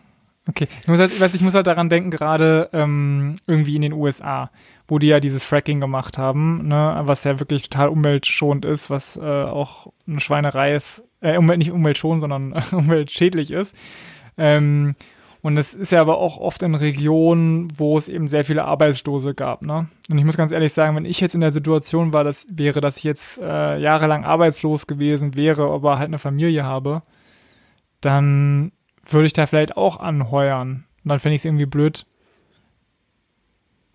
Okay, ich muss halt, ich weiß, ich muss halt daran denken, gerade ähm, irgendwie in den USA, wo die ja dieses Fracking gemacht haben, ne, was ja wirklich total umweltschonend ist, was äh, auch eine Schweinerei ist, äh, Umwelt, nicht umweltschonend, sondern umweltschädlich ist. Ähm, und es ist ja aber auch oft in Regionen, wo es eben sehr viele Arbeitslose gab, ne? Und ich muss ganz ehrlich sagen, wenn ich jetzt in der Situation war, dass wäre, dass ich jetzt äh, jahrelang arbeitslos gewesen wäre, aber halt eine Familie habe, dann würde ich da vielleicht auch anheuern. Und dann fände ich es irgendwie blöd.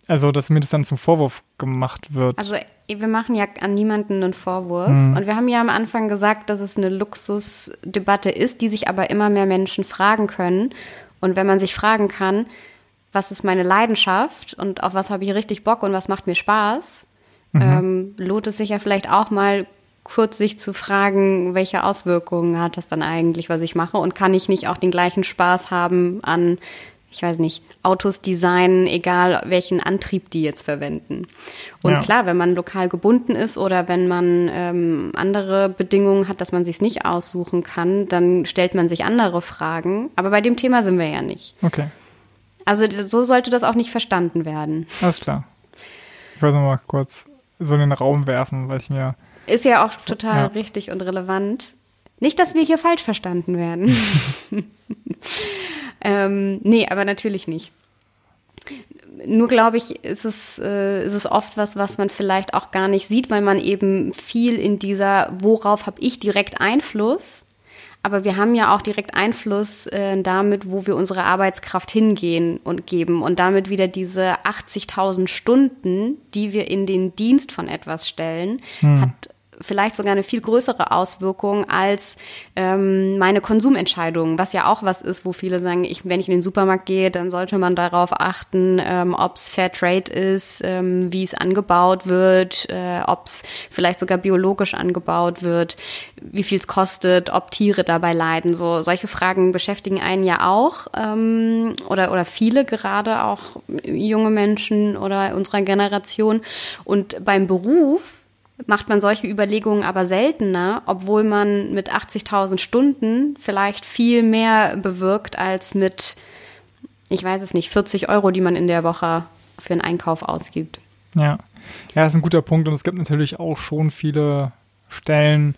Also, dass mir das dann zum Vorwurf gemacht wird. Also wir machen ja an niemanden einen Vorwurf. Mhm. Und wir haben ja am Anfang gesagt, dass es eine Luxusdebatte ist, die sich aber immer mehr Menschen fragen können. Und wenn man sich fragen kann, was ist meine Leidenschaft und auf was habe ich richtig Bock und was macht mir Spaß, Mhm. ähm, lohnt es sich ja vielleicht auch mal kurz sich zu fragen, welche Auswirkungen hat das dann eigentlich, was ich mache und kann ich nicht auch den gleichen Spaß haben an ich weiß nicht, Autos designen, egal welchen Antrieb die jetzt verwenden. Und ja. klar, wenn man lokal gebunden ist oder wenn man ähm, andere Bedingungen hat, dass man sich nicht aussuchen kann, dann stellt man sich andere Fragen. Aber bei dem Thema sind wir ja nicht. Okay. Also so sollte das auch nicht verstanden werden. Alles klar. Ich wollte mal kurz so in den Raum werfen, weil ich mir. Ist ja auch total ja. richtig und relevant. Nicht, dass wir hier falsch verstanden werden. ähm, nee, aber natürlich nicht. Nur glaube ich, ist es, äh, ist es oft was, was man vielleicht auch gar nicht sieht, weil man eben viel in dieser, worauf habe ich direkt Einfluss? Aber wir haben ja auch direkt Einfluss äh, damit, wo wir unsere Arbeitskraft hingehen und geben. Und damit wieder diese 80.000 Stunden, die wir in den Dienst von etwas stellen, hm. hat vielleicht sogar eine viel größere Auswirkung als ähm, meine Konsumentscheidungen, was ja auch was ist, wo viele sagen, ich, wenn ich in den Supermarkt gehe, dann sollte man darauf achten, ähm, ob es Fair Trade ist, ähm, wie es angebaut wird, äh, ob es vielleicht sogar biologisch angebaut wird, wie viel es kostet, ob Tiere dabei leiden. So solche Fragen beschäftigen einen ja auch ähm, oder oder viele gerade auch junge Menschen oder unserer Generation und beim Beruf macht man solche Überlegungen aber seltener, obwohl man mit 80.000 Stunden vielleicht viel mehr bewirkt als mit, ich weiß es nicht, 40 Euro, die man in der Woche für einen Einkauf ausgibt. Ja, ja, das ist ein guter Punkt und es gibt natürlich auch schon viele Stellen,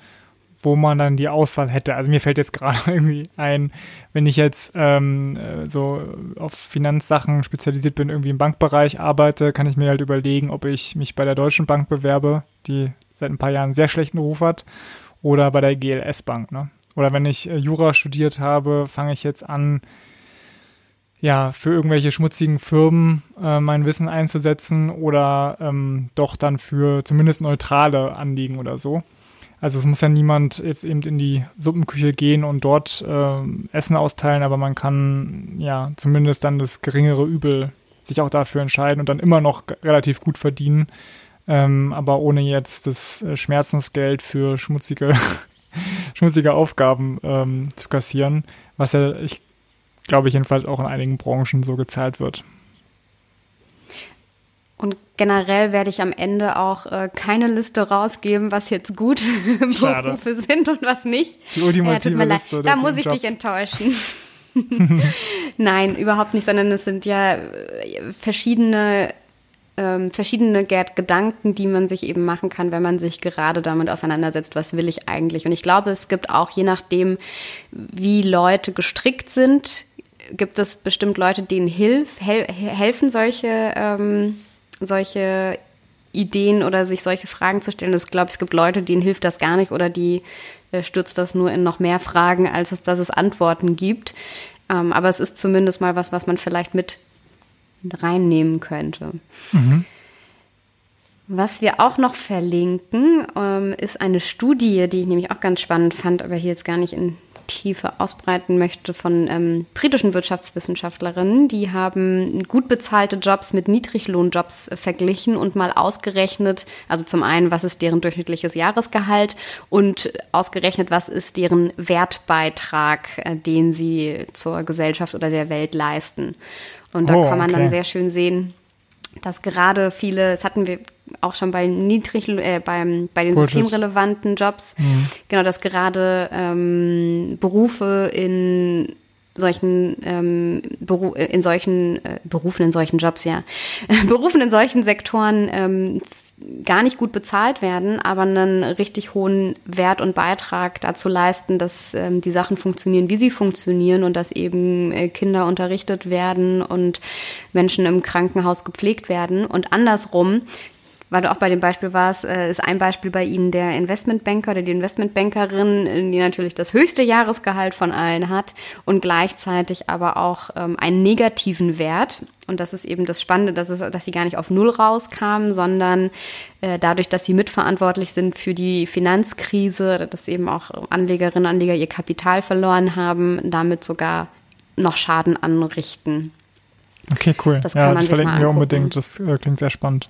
wo man dann die Auswahl hätte. Also mir fällt jetzt gerade irgendwie ein, wenn ich jetzt ähm, äh, so auf Finanzsachen spezialisiert bin, irgendwie im Bankbereich arbeite, kann ich mir halt überlegen, ob ich mich bei der Deutschen Bank bewerbe, die seit ein paar Jahren einen sehr schlechten Ruf hat, oder bei der GLS Bank. Ne? Oder wenn ich äh, Jura studiert habe, fange ich jetzt an, ja, für irgendwelche schmutzigen Firmen äh, mein Wissen einzusetzen oder ähm, doch dann für zumindest neutrale Anliegen oder so. Also es muss ja niemand jetzt eben in die Suppenküche gehen und dort äh, Essen austeilen, aber man kann ja zumindest dann das geringere Übel sich auch dafür entscheiden und dann immer noch relativ gut verdienen, ähm, aber ohne jetzt das äh, Schmerzensgeld für schmutzige, schmutzige Aufgaben ähm, zu kassieren, was ja, ich glaube ich, jedenfalls auch in einigen Branchen so gezahlt wird. Und generell werde ich am Ende auch äh, keine Liste rausgeben, was jetzt gut Berufe sind und was nicht. Die ultimative ja, Liste. Da muss ich Jobs. dich enttäuschen. Nein, überhaupt nicht, sondern es sind ja äh, verschiedene ähm, verschiedene Gedanken, die man sich eben machen kann, wenn man sich gerade damit auseinandersetzt, was will ich eigentlich. Und ich glaube, es gibt auch, je nachdem, wie Leute gestrickt sind, gibt es bestimmt Leute, denen hilf, hel helfen solche ähm, solche Ideen oder sich solche Fragen zu stellen. Ich glaube, es gibt Leute, denen hilft das gar nicht oder die äh, stürzt das nur in noch mehr Fragen, als es, dass es Antworten gibt. Ähm, aber es ist zumindest mal was, was man vielleicht mit reinnehmen könnte. Mhm. Was wir auch noch verlinken, ähm, ist eine Studie, die ich nämlich auch ganz spannend fand, aber hier jetzt gar nicht in Tiefe ausbreiten möchte von ähm, britischen Wirtschaftswissenschaftlerinnen. Die haben gut bezahlte Jobs mit Niedriglohnjobs verglichen und mal ausgerechnet, also zum einen, was ist deren durchschnittliches Jahresgehalt und ausgerechnet, was ist deren Wertbeitrag, äh, den sie zur Gesellschaft oder der Welt leisten. Und da oh, kann man okay. dann sehr schön sehen, dass gerade viele, das hatten wir auch schon bei niedrig, äh, beim, bei den Bullshit. systemrelevanten Jobs, mhm. genau, dass gerade ähm, Berufe in solchen ähm, Beru in solchen äh, Berufen in solchen Jobs ja Berufen in solchen Sektoren ähm, gar nicht gut bezahlt werden, aber einen richtig hohen Wert und Beitrag dazu leisten, dass ähm, die Sachen funktionieren, wie sie funktionieren und dass eben äh, Kinder unterrichtet werden und Menschen im Krankenhaus gepflegt werden. Und andersrum weil du auch bei dem Beispiel warst, äh, ist ein Beispiel bei Ihnen der Investmentbanker oder die Investmentbankerin, äh, die natürlich das höchste Jahresgehalt von allen hat und gleichzeitig aber auch ähm, einen negativen Wert. Und das ist eben das Spannende, dass, es, dass sie gar nicht auf Null rauskamen, sondern äh, dadurch, dass sie mitverantwortlich sind für die Finanzkrise, dass eben auch Anlegerinnen und Anleger ihr Kapital verloren haben, damit sogar noch Schaden anrichten. Okay, cool. Das ja, das verlinken wir unbedingt. Das äh, klingt sehr spannend.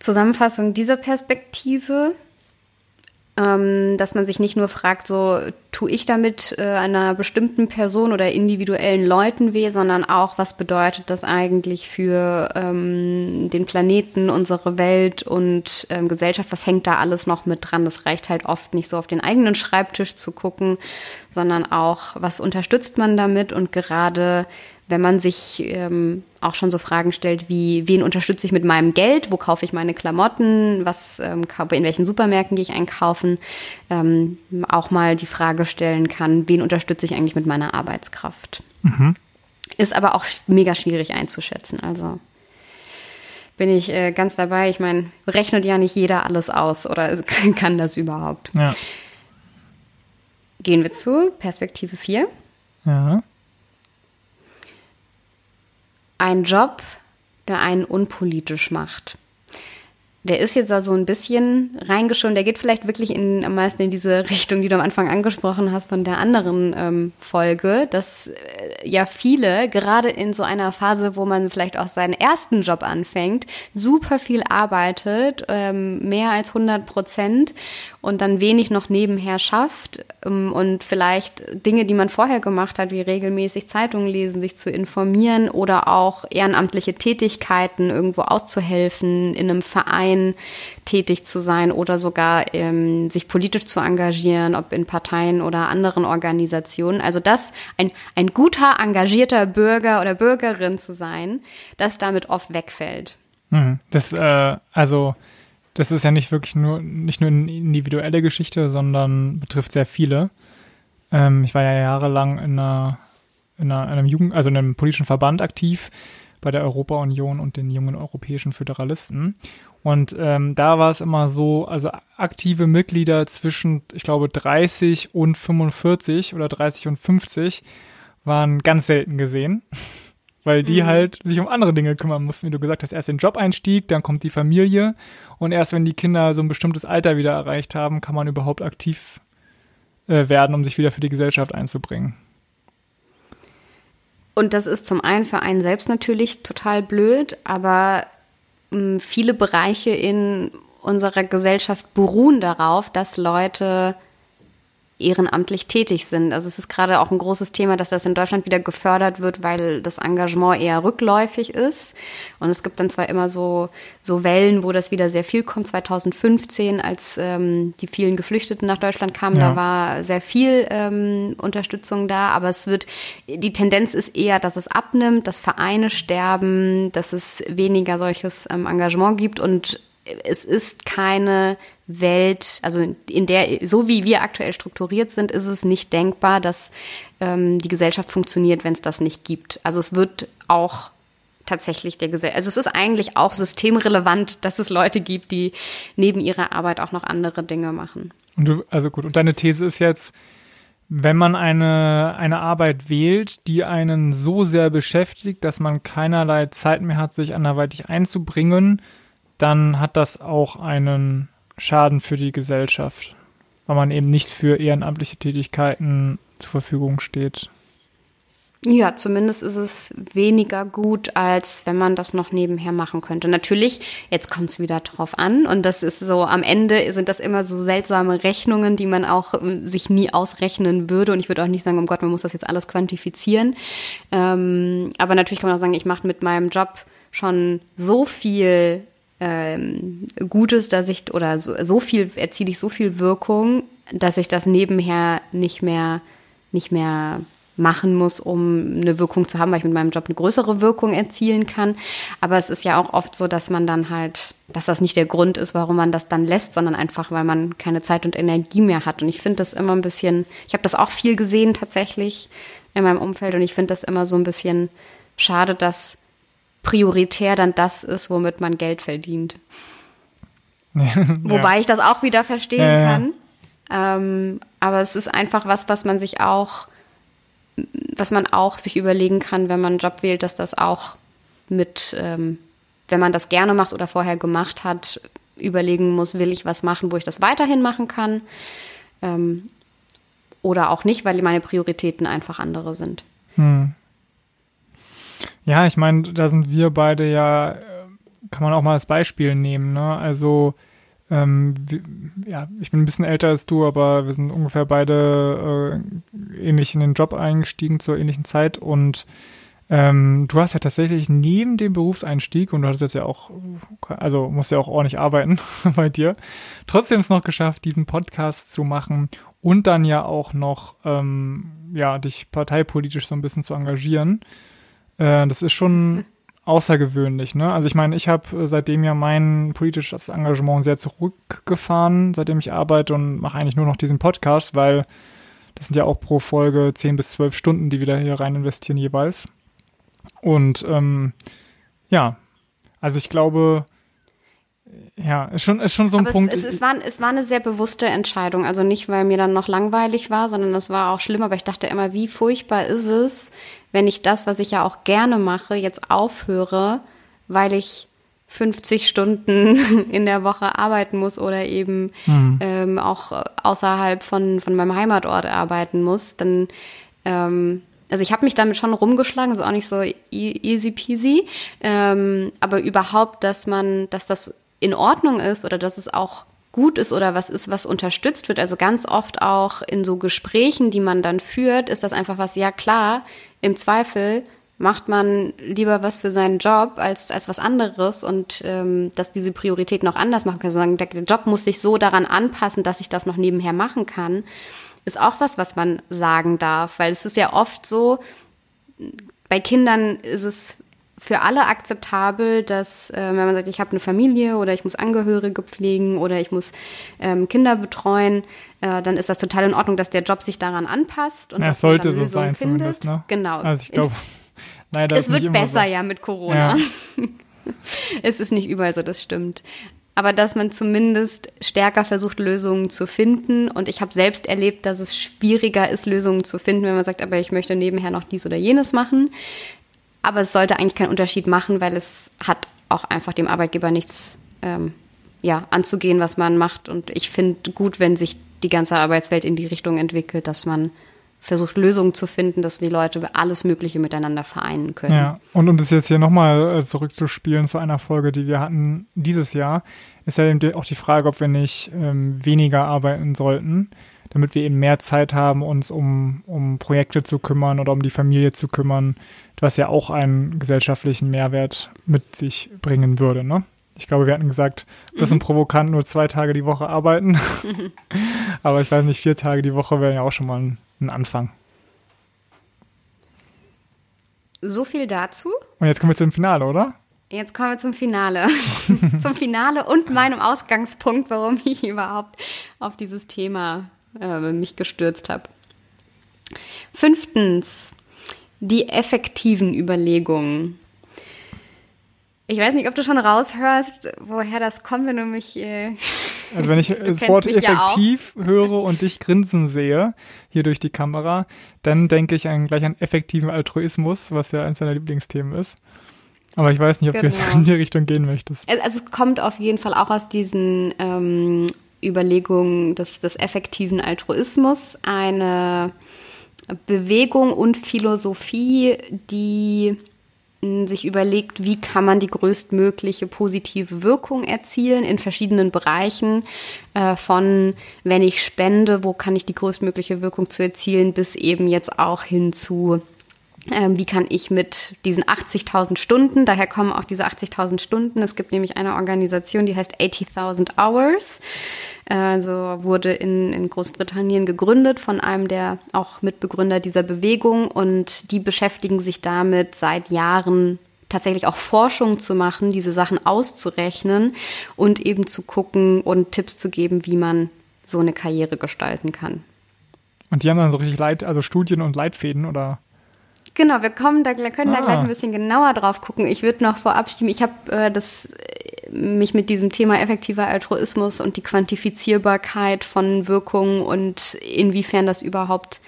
Zusammenfassung dieser Perspektive ähm, dass man sich nicht nur fragt, so tue ich damit äh, einer bestimmten Person oder individuellen Leuten weh, sondern auch, was bedeutet das eigentlich für ähm, den Planeten, unsere Welt und ähm, Gesellschaft, was hängt da alles noch mit dran? Das reicht halt oft nicht so auf den eigenen Schreibtisch zu gucken, sondern auch, was unterstützt man damit und gerade wenn man sich ähm, auch schon so Fragen stellt wie, wen unterstütze ich mit meinem Geld, wo kaufe ich meine Klamotten, was, ähm, in welchen Supermärkten gehe ich einkaufen, ähm, auch mal die Frage stellen kann, wen unterstütze ich eigentlich mit meiner Arbeitskraft. Mhm. Ist aber auch mega schwierig einzuschätzen. Also bin ich äh, ganz dabei. Ich meine, rechnet ja nicht jeder alles aus oder kann das überhaupt. Ja. Gehen wir zu Perspektive 4. Ja. Ein Job, der einen unpolitisch macht der ist jetzt da so ein bisschen reingeschoben. Der geht vielleicht wirklich in, am meisten in diese Richtung, die du am Anfang angesprochen hast von der anderen ähm, Folge, dass äh, ja viele, gerade in so einer Phase, wo man vielleicht auch seinen ersten Job anfängt, super viel arbeitet, ähm, mehr als 100 Prozent und dann wenig noch nebenher schafft ähm, und vielleicht Dinge, die man vorher gemacht hat, wie regelmäßig Zeitungen lesen, sich zu informieren oder auch ehrenamtliche Tätigkeiten irgendwo auszuhelfen in einem Verein, Verein tätig zu sein oder sogar ähm, sich politisch zu engagieren, ob in Parteien oder anderen Organisationen. Also das, ein, ein guter, engagierter Bürger oder Bürgerin zu sein, das damit oft wegfällt. Hm, das, äh, also, das ist ja nicht wirklich nur, nicht nur eine individuelle Geschichte, sondern betrifft sehr viele. Ähm, ich war ja jahrelang in einer, in einem Jugend, also in einem politischen Verband aktiv bei der Europa-Union und den jungen europäischen Föderalisten. Und ähm, da war es immer so, also aktive Mitglieder zwischen, ich glaube, 30 und 45 oder 30 und 50 waren ganz selten gesehen, weil die mhm. halt sich um andere Dinge kümmern mussten, wie du gesagt hast. Erst den Jobeinstieg, dann kommt die Familie und erst wenn die Kinder so ein bestimmtes Alter wieder erreicht haben, kann man überhaupt aktiv äh, werden, um sich wieder für die Gesellschaft einzubringen. Und das ist zum einen für einen selbst natürlich total blöd, aber viele Bereiche in unserer Gesellschaft beruhen darauf, dass Leute ehrenamtlich tätig sind. Also es ist gerade auch ein großes Thema, dass das in Deutschland wieder gefördert wird, weil das Engagement eher rückläufig ist. Und es gibt dann zwar immer so, so Wellen, wo das wieder sehr viel kommt. 2015, als ähm, die vielen Geflüchteten nach Deutschland kamen, ja. da war sehr viel ähm, Unterstützung da. Aber es wird, die Tendenz ist eher, dass es abnimmt, dass Vereine sterben, dass es weniger solches ähm, Engagement gibt und es ist keine Welt, also in der, so wie wir aktuell strukturiert sind, ist es nicht denkbar, dass ähm, die Gesellschaft funktioniert, wenn es das nicht gibt. Also es wird auch tatsächlich der Gesellschaft, also es ist eigentlich auch systemrelevant, dass es Leute gibt, die neben ihrer Arbeit auch noch andere Dinge machen. Und du, also gut, und deine These ist jetzt, wenn man eine, eine Arbeit wählt, die einen so sehr beschäftigt, dass man keinerlei Zeit mehr hat, sich anderweitig einzubringen, dann hat das auch einen Schaden für die Gesellschaft, weil man eben nicht für ehrenamtliche Tätigkeiten zur Verfügung steht. Ja, zumindest ist es weniger gut, als wenn man das noch nebenher machen könnte. Natürlich, jetzt kommt es wieder drauf an und das ist so, am Ende sind das immer so seltsame Rechnungen, die man auch äh, sich nie ausrechnen würde und ich würde auch nicht sagen, um Gott, man muss das jetzt alles quantifizieren. Ähm, aber natürlich kann man auch sagen, ich mache mit meinem Job schon so viel ähm, Gutes, dass ich oder so, so viel erziele ich so viel Wirkung, dass ich das nebenher nicht mehr nicht mehr machen muss, um eine Wirkung zu haben, weil ich mit meinem Job eine größere Wirkung erzielen kann. Aber es ist ja auch oft so, dass man dann halt, dass das nicht der Grund ist, warum man das dann lässt, sondern einfach, weil man keine Zeit und Energie mehr hat. Und ich finde das immer ein bisschen, ich habe das auch viel gesehen tatsächlich in meinem Umfeld und ich finde das immer so ein bisschen schade, dass prioritär dann das ist, womit man Geld verdient. ja. Wobei ich das auch wieder verstehen ja, kann. Ähm, aber es ist einfach was, was man sich auch, was man auch sich überlegen kann, wenn man einen Job wählt, dass das auch mit, ähm, wenn man das gerne macht oder vorher gemacht hat, überlegen muss, will ich was machen, wo ich das weiterhin machen kann. Ähm, oder auch nicht, weil meine Prioritäten einfach andere sind. Hm. Ja, ich meine, da sind wir beide ja äh, kann man auch mal als Beispiel nehmen. Ne? Also ähm, wie, ja, ich bin ein bisschen älter als du, aber wir sind ungefähr beide äh, ähnlich in den Job eingestiegen zur ähnlichen Zeit und ähm, du hast ja tatsächlich neben dem Berufseinstieg und du hattest jetzt ja auch, also musst ja auch ordentlich arbeiten bei dir, trotzdem es noch geschafft, diesen Podcast zu machen und dann ja auch noch, ähm, ja, dich parteipolitisch so ein bisschen zu engagieren. Äh, das ist schon außergewöhnlich, ne? Also ich meine, ich habe äh, seitdem ja mein politisches Engagement sehr zurückgefahren, seitdem ich arbeite und mache eigentlich nur noch diesen Podcast, weil das sind ja auch pro Folge 10 bis 12 Stunden, die wir da hier rein investieren jeweils. Und ähm, ja, also ich glaube, ja, ist schon, ist schon so ein Aber Punkt. Es, es, es, war, es war eine sehr bewusste Entscheidung. Also nicht, weil mir dann noch langweilig war, sondern es war auch schlimm. Aber ich dachte immer, wie furchtbar ist es, wenn ich das, was ich ja auch gerne mache, jetzt aufhöre, weil ich 50 Stunden in der Woche arbeiten muss oder eben mhm. ähm, auch außerhalb von, von meinem Heimatort arbeiten muss. Dann ähm, also ich habe mich damit schon rumgeschlagen, ist auch nicht so e-, easy peasy, ähm, aber überhaupt, dass man, dass das in Ordnung ist oder dass es auch gut ist oder was ist, was unterstützt wird. Also ganz oft auch in so Gesprächen, die man dann führt, ist das einfach was, ja klar, im Zweifel macht man lieber was für seinen Job als, als was anderes und ähm, dass diese Priorität noch anders machen kann. Sondern der, der Job muss sich so daran anpassen, dass ich das noch nebenher machen kann ist auch was, was man sagen darf, weil es ist ja oft so, bei Kindern ist es für alle akzeptabel, dass äh, wenn man sagt, ich habe eine Familie oder ich muss Angehörige pflegen oder ich muss ähm, Kinder betreuen, äh, dann ist das total in Ordnung, dass der Job sich daran anpasst und ja, dass sollte man so sein findet. zumindest. Ne? Genau. Also ich glaube, leider es wird besser so. ja mit Corona. Ja. es ist nicht überall so, das stimmt aber dass man zumindest stärker versucht, Lösungen zu finden. Und ich habe selbst erlebt, dass es schwieriger ist, Lösungen zu finden, wenn man sagt, aber ich möchte nebenher noch dies oder jenes machen. Aber es sollte eigentlich keinen Unterschied machen, weil es hat auch einfach dem Arbeitgeber nichts ähm, ja, anzugehen, was man macht. Und ich finde gut, wenn sich die ganze Arbeitswelt in die Richtung entwickelt, dass man versucht, Lösungen zu finden, dass die Leute alles Mögliche miteinander vereinen können. Ja, und um das jetzt hier nochmal äh, zurückzuspielen zu einer Folge, die wir hatten dieses Jahr, ist ja eben auch die Frage, ob wir nicht ähm, weniger arbeiten sollten, damit wir eben mehr Zeit haben, uns um, um Projekte zu kümmern oder um die Familie zu kümmern, was ja auch einen gesellschaftlichen Mehrwert mit sich bringen würde. Ne? Ich glaube, wir hatten gesagt, bisschen mhm. provokant nur zwei Tage die Woche arbeiten. Aber ich weiß nicht, vier Tage die Woche wäre ja auch schon mal ein ein Anfang. So viel dazu. Und jetzt kommen wir zum Finale, oder? Jetzt kommen wir zum Finale. zum Finale und meinem Ausgangspunkt, warum ich überhaupt auf dieses Thema äh, mich gestürzt habe. Fünftens, die effektiven Überlegungen. Ich weiß nicht, ob du schon raushörst, woher das kommt, wenn du mich. Äh, also wenn ich das Wort effektiv ja höre und dich grinsen sehe, hier durch die Kamera, dann denke ich an, gleich an effektiven Altruismus, was ja eines deiner Lieblingsthemen ist. Aber ich weiß nicht, ob genau. du jetzt genau. in die Richtung gehen möchtest. Also es kommt auf jeden Fall auch aus diesen ähm, Überlegungen des, des effektiven Altruismus eine Bewegung und Philosophie, die sich überlegt, wie kann man die größtmögliche positive Wirkung erzielen in verschiedenen Bereichen, äh, von wenn ich spende, wo kann ich die größtmögliche Wirkung zu erzielen, bis eben jetzt auch hin zu ähm, wie kann ich mit diesen 80.000 Stunden, daher kommen auch diese 80.000 Stunden, es gibt nämlich eine Organisation, die heißt 80.000 Hours, also wurde in, in Großbritannien gegründet von einem der auch Mitbegründer dieser Bewegung und die beschäftigen sich damit seit Jahren tatsächlich auch Forschung zu machen, diese Sachen auszurechnen und eben zu gucken und Tipps zu geben, wie man so eine Karriere gestalten kann. Und die haben dann so richtig Leit, also Studien und Leitfäden oder? Genau, wir kommen da, können ah. da gleich ein bisschen genauer drauf gucken. Ich würde noch vorab stimmen, ich habe äh, das mich mit diesem Thema effektiver Altruismus und die Quantifizierbarkeit von Wirkungen und inwiefern das überhaupt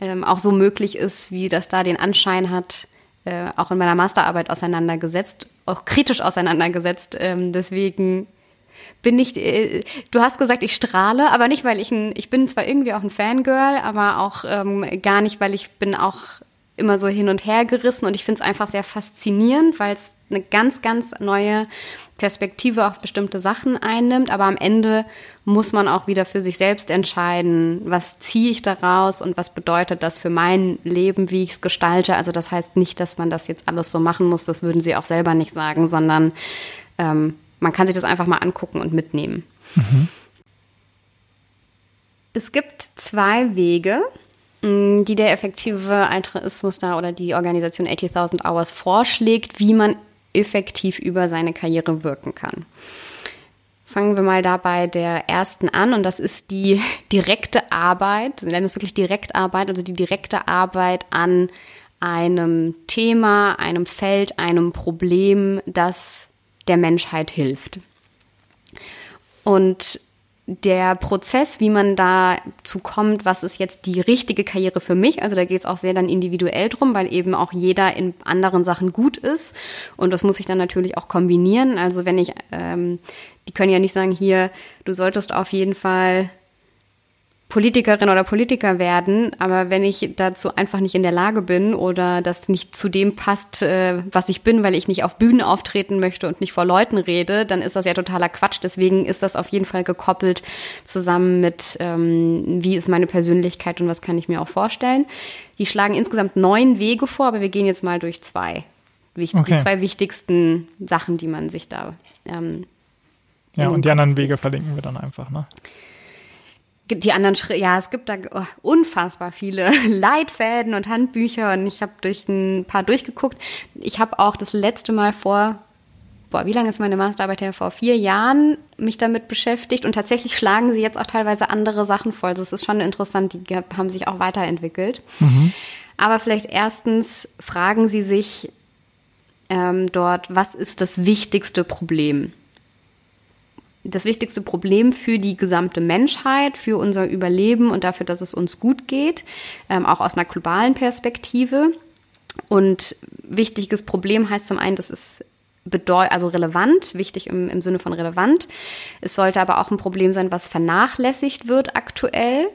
ähm, auch so möglich ist, wie das da den Anschein hat, äh, auch in meiner Masterarbeit auseinandergesetzt, auch kritisch auseinandergesetzt. Ähm, deswegen bin ich, äh, du hast gesagt, ich strahle, aber nicht, weil ich ein, ich bin zwar irgendwie auch ein Fangirl, aber auch ähm, gar nicht, weil ich bin auch immer so hin und her gerissen und ich finde es einfach sehr faszinierend, weil es eine ganz, ganz neue Perspektive auf bestimmte Sachen einnimmt. Aber am Ende muss man auch wieder für sich selbst entscheiden, was ziehe ich daraus und was bedeutet das für mein Leben, wie ich es gestalte. Also das heißt nicht, dass man das jetzt alles so machen muss, das würden sie auch selber nicht sagen, sondern ähm, man kann sich das einfach mal angucken und mitnehmen. Mhm. Es gibt zwei Wege, die der effektive Altruismus da oder die Organisation 80.000 Hours vorschlägt, wie man effektiv über seine Karriere wirken kann. Fangen wir mal da bei der ersten an und das ist die direkte Arbeit, wir nennen es wirklich Direktarbeit, also die direkte Arbeit an einem Thema, einem Feld, einem Problem, das der Menschheit hilft. Und der Prozess, wie man dazu kommt, was ist jetzt die richtige Karriere für mich, also da geht es auch sehr dann individuell drum, weil eben auch jeder in anderen Sachen gut ist und das muss ich dann natürlich auch kombinieren. Also wenn ich, ähm, die können ja nicht sagen, hier, du solltest auf jeden Fall Politikerin oder Politiker werden, aber wenn ich dazu einfach nicht in der Lage bin oder das nicht zu dem passt, äh, was ich bin, weil ich nicht auf Bühnen auftreten möchte und nicht vor Leuten rede, dann ist das ja totaler Quatsch. Deswegen ist das auf jeden Fall gekoppelt zusammen mit, ähm, wie ist meine Persönlichkeit und was kann ich mir auch vorstellen. Die schlagen insgesamt neun Wege vor, aber wir gehen jetzt mal durch zwei. Okay. Die zwei wichtigsten Sachen, die man sich da. Ähm, ja, und die anderen Wege verlinken wir dann einfach, ne? Die anderen Schritte, ja, es gibt da oh, unfassbar viele Leitfäden und Handbücher und ich habe durch ein paar durchgeguckt. Ich habe auch das letzte Mal vor, boah, wie lange ist meine Masterarbeit her? Vor vier Jahren mich damit beschäftigt und tatsächlich schlagen sie jetzt auch teilweise andere Sachen vor. Also es ist schon interessant, die haben sich auch weiterentwickelt. Mhm. Aber vielleicht erstens fragen sie sich ähm, dort, was ist das wichtigste Problem? Das wichtigste Problem für die gesamte Menschheit, für unser Überleben und dafür, dass es uns gut geht, ähm, auch aus einer globalen Perspektive. Und wichtiges Problem heißt zum einen, das ist also relevant, wichtig im, im Sinne von relevant. Es sollte aber auch ein Problem sein, was vernachlässigt wird aktuell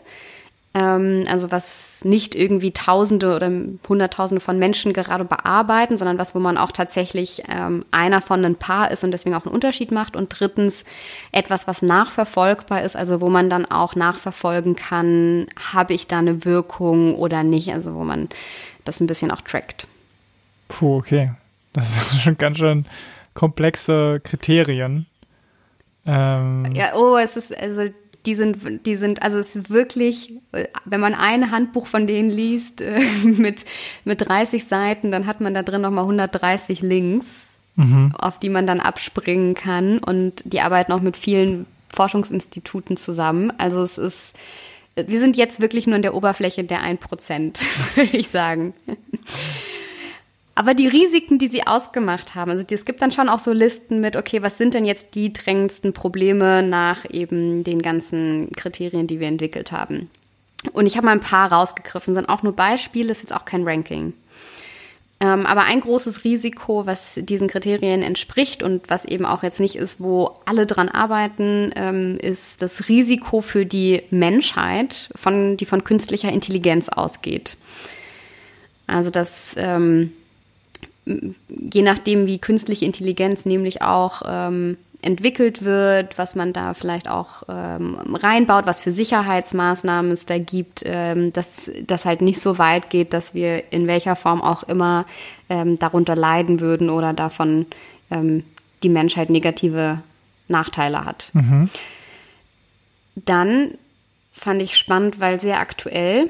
also was nicht irgendwie Tausende oder Hunderttausende von Menschen gerade bearbeiten, sondern was, wo man auch tatsächlich ähm, einer von ein Paar ist und deswegen auch einen Unterschied macht. Und drittens etwas, was nachverfolgbar ist, also wo man dann auch nachverfolgen kann, habe ich da eine Wirkung oder nicht, also wo man das ein bisschen auch trackt. Puh, okay. Das sind schon ganz schön komplexe Kriterien. Ähm ja, oh, es ist, also die sind, die sind, also es ist wirklich, wenn man ein Handbuch von denen liest äh, mit, mit 30 Seiten, dann hat man da drin nochmal 130 Links, mhm. auf die man dann abspringen kann. Und die arbeiten auch mit vielen Forschungsinstituten zusammen. Also es ist, wir sind jetzt wirklich nur in der Oberfläche der 1%, würde ich sagen. Aber die Risiken, die sie ausgemacht haben, also es gibt dann schon auch so Listen mit, okay, was sind denn jetzt die drängendsten Probleme nach eben den ganzen Kriterien, die wir entwickelt haben? Und ich habe mal ein paar rausgegriffen, sind auch nur Beispiele, ist jetzt auch kein Ranking. Ähm, aber ein großes Risiko, was diesen Kriterien entspricht und was eben auch jetzt nicht ist, wo alle dran arbeiten, ähm, ist das Risiko für die Menschheit, von, die von künstlicher Intelligenz ausgeht. Also das ähm, je nachdem, wie künstliche Intelligenz nämlich auch ähm, entwickelt wird, was man da vielleicht auch ähm, reinbaut, was für Sicherheitsmaßnahmen es da gibt, ähm, dass das halt nicht so weit geht, dass wir in welcher Form auch immer ähm, darunter leiden würden oder davon ähm, die Menschheit negative Nachteile hat. Mhm. Dann fand ich spannend, weil sehr aktuell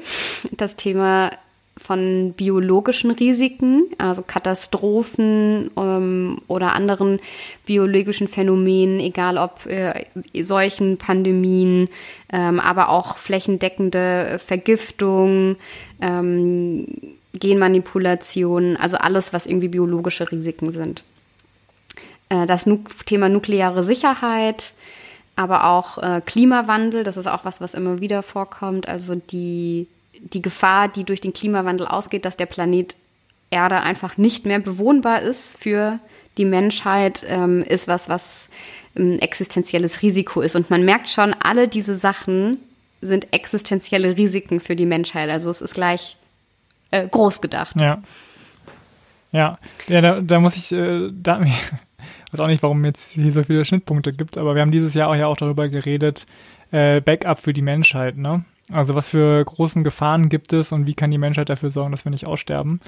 das Thema von biologischen Risiken, also Katastrophen ähm, oder anderen biologischen Phänomenen, egal ob äh, Seuchen, Pandemien, ähm, aber auch flächendeckende Vergiftung, ähm, Genmanipulation, also alles, was irgendwie biologische Risiken sind. Äh, das nu Thema nukleare Sicherheit, aber auch äh, Klimawandel, das ist auch was, was immer wieder vorkommt, also die die Gefahr, die durch den Klimawandel ausgeht, dass der Planet Erde einfach nicht mehr bewohnbar ist für die Menschheit, ähm, ist was, was ein existenzielles Risiko ist. Und man merkt schon, alle diese Sachen sind existenzielle Risiken für die Menschheit. Also es ist gleich äh, groß gedacht. Ja. Ja, ja da, da muss ich, äh, da, ich weiß auch nicht, warum jetzt hier so viele Schnittpunkte gibt, aber wir haben dieses Jahr auch ja auch darüber geredet, äh, Backup für die Menschheit, ne? Also was für großen Gefahren gibt es und wie kann die Menschheit dafür sorgen, dass wir nicht aussterben?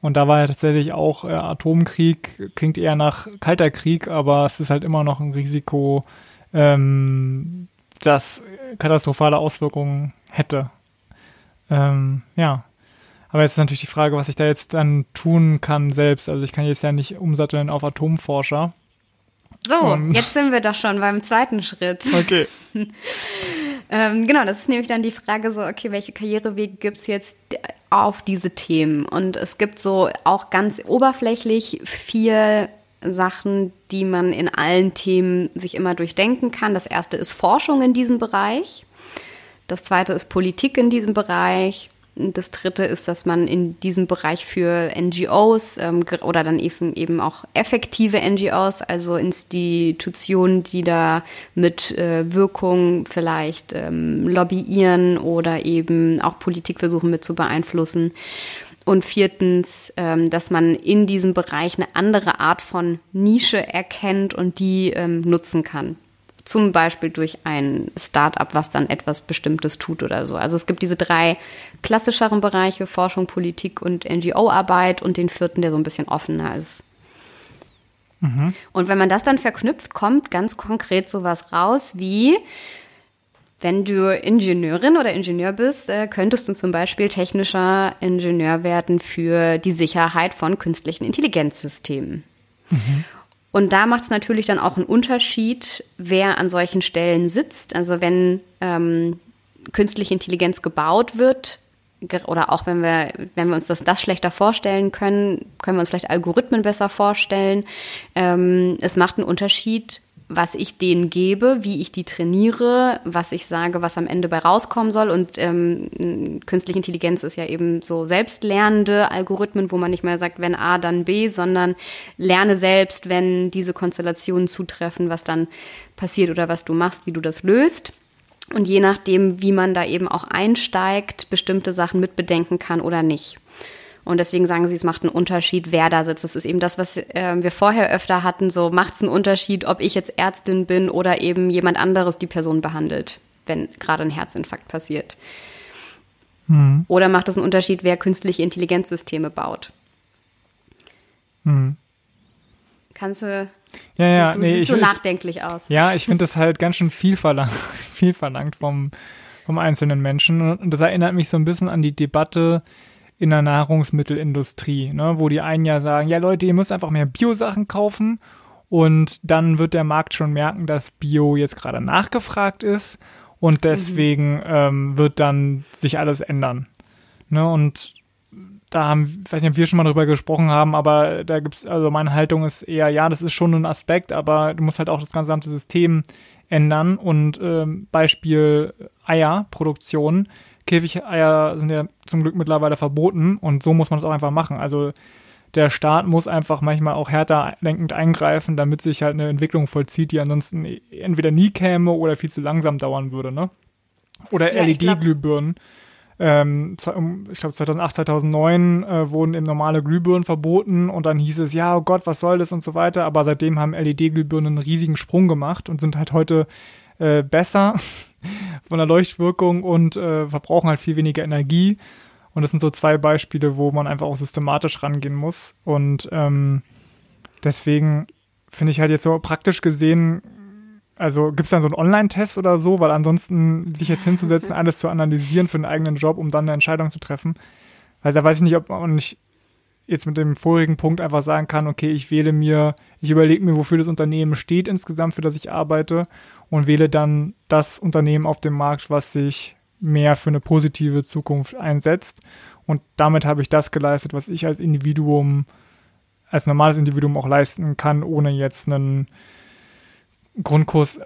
Und da war ja tatsächlich auch äh, Atomkrieg, klingt eher nach kalter Krieg, aber es ist halt immer noch ein Risiko, ähm, das katastrophale Auswirkungen hätte. Ähm, ja. Aber jetzt ist natürlich die Frage, was ich da jetzt dann tun kann selbst. Also ich kann jetzt ja nicht umsatteln auf Atomforscher. So, Und jetzt sind wir doch schon beim zweiten Schritt. Okay. ähm, genau, das ist nämlich dann die Frage so, okay, welche Karrierewege gibt es jetzt auf diese Themen? Und es gibt so auch ganz oberflächlich vier Sachen, die man in allen Themen sich immer durchdenken kann. Das erste ist Forschung in diesem Bereich. Das zweite ist Politik in diesem Bereich. Das dritte ist, dass man in diesem Bereich für NGOs ähm, oder dann eben, eben auch effektive NGOs, also Institutionen, die da mit äh, Wirkung vielleicht ähm, lobbyieren oder eben auch Politik versuchen mit zu beeinflussen. Und viertens, ähm, dass man in diesem Bereich eine andere Art von Nische erkennt und die ähm, nutzen kann. Zum Beispiel durch ein Start-up, was dann etwas Bestimmtes tut oder so. Also es gibt diese drei klassischeren Bereiche, Forschung, Politik und NGO-Arbeit und den vierten, der so ein bisschen offener ist. Mhm. Und wenn man das dann verknüpft, kommt ganz konkret sowas raus wie, wenn du Ingenieurin oder Ingenieur bist, äh, könntest du zum Beispiel technischer Ingenieur werden für die Sicherheit von künstlichen Intelligenzsystemen. Mhm. Und da macht es natürlich dann auch einen Unterschied, wer an solchen Stellen sitzt. Also wenn ähm, künstliche Intelligenz gebaut wird, oder auch wenn wir, wenn wir uns das, das schlechter vorstellen können, können wir uns vielleicht Algorithmen besser vorstellen. Ähm, es macht einen Unterschied, was ich denen gebe, wie ich die trainiere, was ich sage, was am Ende bei rauskommen soll. Und ähm, künstliche Intelligenz ist ja eben so selbstlernende Algorithmen, wo man nicht mehr sagt, wenn A, dann B, sondern lerne selbst, wenn diese Konstellationen zutreffen, was dann passiert oder was du machst, wie du das löst. Und je nachdem, wie man da eben auch einsteigt, bestimmte Sachen mitbedenken kann oder nicht. Und deswegen sagen sie, es macht einen Unterschied, wer da sitzt. Das ist eben das, was äh, wir vorher öfter hatten. So macht es einen Unterschied, ob ich jetzt Ärztin bin oder eben jemand anderes die Person behandelt, wenn gerade ein Herzinfarkt passiert. Mhm. Oder macht es einen Unterschied, wer künstliche Intelligenzsysteme baut? Mhm. Kannst du ja, ja, du, du nee, siehst so nachdenklich aus. Ja, ich finde das halt ganz schön viel verlangt, viel verlangt vom, vom einzelnen Menschen. Und das erinnert mich so ein bisschen an die Debatte, in der Nahrungsmittelindustrie, ne, wo die einen ja sagen, ja Leute, ihr müsst einfach mehr Bio-Sachen kaufen und dann wird der Markt schon merken, dass Bio jetzt gerade nachgefragt ist und mhm. deswegen mhm. ähm, wird dann sich alles ändern. Ne, und da haben, ich weiß nicht, ob wir schon mal drüber gesprochen haben, aber da gibt's, also meine Haltung ist eher, ja, das ist schon ein Aspekt, aber du musst halt auch das gesamte System ändern und ähm, Beispiel Eierproduktion Käfigeier sind ja zum Glück mittlerweile verboten und so muss man es auch einfach machen. Also der Staat muss einfach manchmal auch härter lenkend eingreifen, damit sich halt eine Entwicklung vollzieht, die ansonsten entweder nie käme oder viel zu langsam dauern würde, ne? Oder ja, LED-Glühbirnen. Ähm, ich glaube 2008, 2009 äh, wurden eben normale Glühbirnen verboten und dann hieß es, ja, oh Gott, was soll das und so weiter. Aber seitdem haben LED-Glühbirnen einen riesigen Sprung gemacht und sind halt heute äh, besser von der Leuchtwirkung und äh, verbrauchen halt viel weniger Energie. Und das sind so zwei Beispiele, wo man einfach auch systematisch rangehen muss. Und ähm, deswegen finde ich halt jetzt so praktisch gesehen, also gibt es dann so einen Online-Test oder so, weil ansonsten sich jetzt hinzusetzen, alles zu analysieren für einen eigenen Job, um dann eine Entscheidung zu treffen. Weil da weiß ich nicht, ob man nicht jetzt mit dem vorigen Punkt einfach sagen kann, okay, ich wähle mir, ich überlege mir, wofür das Unternehmen steht insgesamt, für das ich arbeite und wähle dann das Unternehmen auf dem Markt, was sich mehr für eine positive Zukunft einsetzt. Und damit habe ich das geleistet, was ich als Individuum, als normales Individuum auch leisten kann, ohne jetzt einen Grundkurs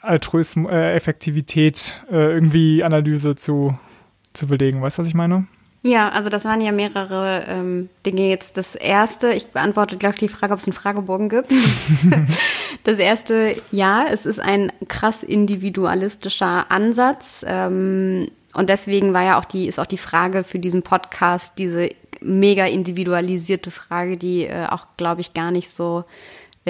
Altruismus, äh, Effektivität, äh, irgendwie Analyse zu, zu belegen. Weißt du, was ich meine? Ja, also das waren ja mehrere ähm, Dinge jetzt. Das erste, ich beantworte gleich die Frage, ob es einen Fragebogen gibt. das erste, ja, es ist ein krass individualistischer Ansatz. Ähm, und deswegen war ja auch die, ist auch die Frage für diesen Podcast, diese mega individualisierte Frage, die äh, auch, glaube ich, gar nicht so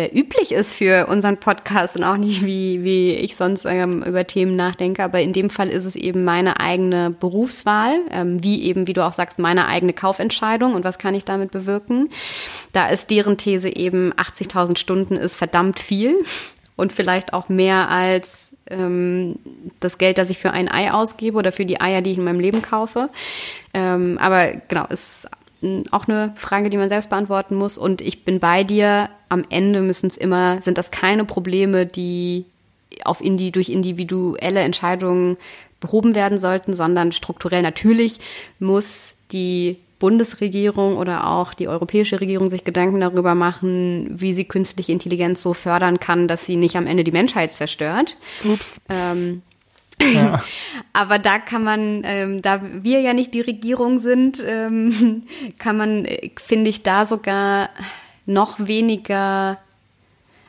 üblich ist für unseren Podcast und auch nicht, wie, wie ich sonst ähm, über Themen nachdenke. Aber in dem Fall ist es eben meine eigene Berufswahl, ähm, wie eben, wie du auch sagst, meine eigene Kaufentscheidung und was kann ich damit bewirken. Da ist deren These eben, 80.000 Stunden ist verdammt viel und vielleicht auch mehr als ähm, das Geld, das ich für ein Ei ausgebe oder für die Eier, die ich in meinem Leben kaufe. Ähm, aber genau, ist auch eine Frage, die man selbst beantworten muss. Und ich bin bei dir. Am Ende müssen es immer, sind das keine Probleme, die auf Indi, durch individuelle Entscheidungen behoben werden sollten, sondern strukturell natürlich muss die Bundesregierung oder auch die europäische Regierung sich Gedanken darüber machen, wie sie künstliche Intelligenz so fördern kann, dass sie nicht am Ende die Menschheit zerstört. Ups. Ähm, ja. Aber da kann man, ähm, da wir ja nicht die Regierung sind, ähm, kann man, äh, finde ich, da sogar noch weniger.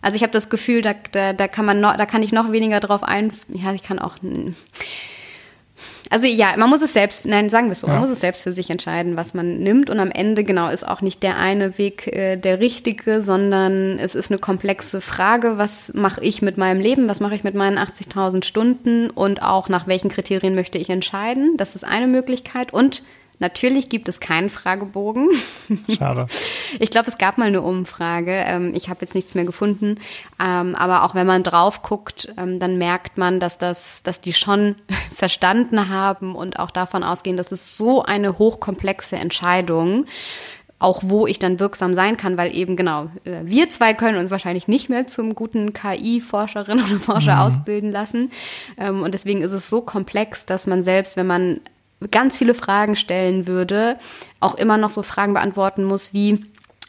Also ich habe das Gefühl, da, da, da kann man noch, da kann ich noch weniger drauf ein. Ja, ich kann auch. Also ja, man muss es selbst, nein, sagen wir es so, ja. man muss es selbst für sich entscheiden, was man nimmt. Und am Ende, genau, ist auch nicht der eine Weg äh, der richtige, sondern es ist eine komplexe Frage, was mache ich mit meinem Leben, was mache ich mit meinen 80.000 Stunden und auch nach welchen Kriterien möchte ich entscheiden. Das ist eine Möglichkeit. Und Natürlich gibt es keinen Fragebogen. Schade. Ich glaube, es gab mal eine Umfrage. Ähm, ich habe jetzt nichts mehr gefunden. Ähm, aber auch wenn man drauf guckt, ähm, dann merkt man, dass das, dass die schon verstanden haben und auch davon ausgehen, dass es so eine hochkomplexe Entscheidung auch wo ich dann wirksam sein kann, weil eben genau, äh, wir zwei können uns wahrscheinlich nicht mehr zum guten KI-Forscherin oder Forscher mhm. ausbilden lassen. Und deswegen ist es so komplex, dass man selbst, wenn man ganz viele Fragen stellen würde, auch immer noch so Fragen beantworten muss wie,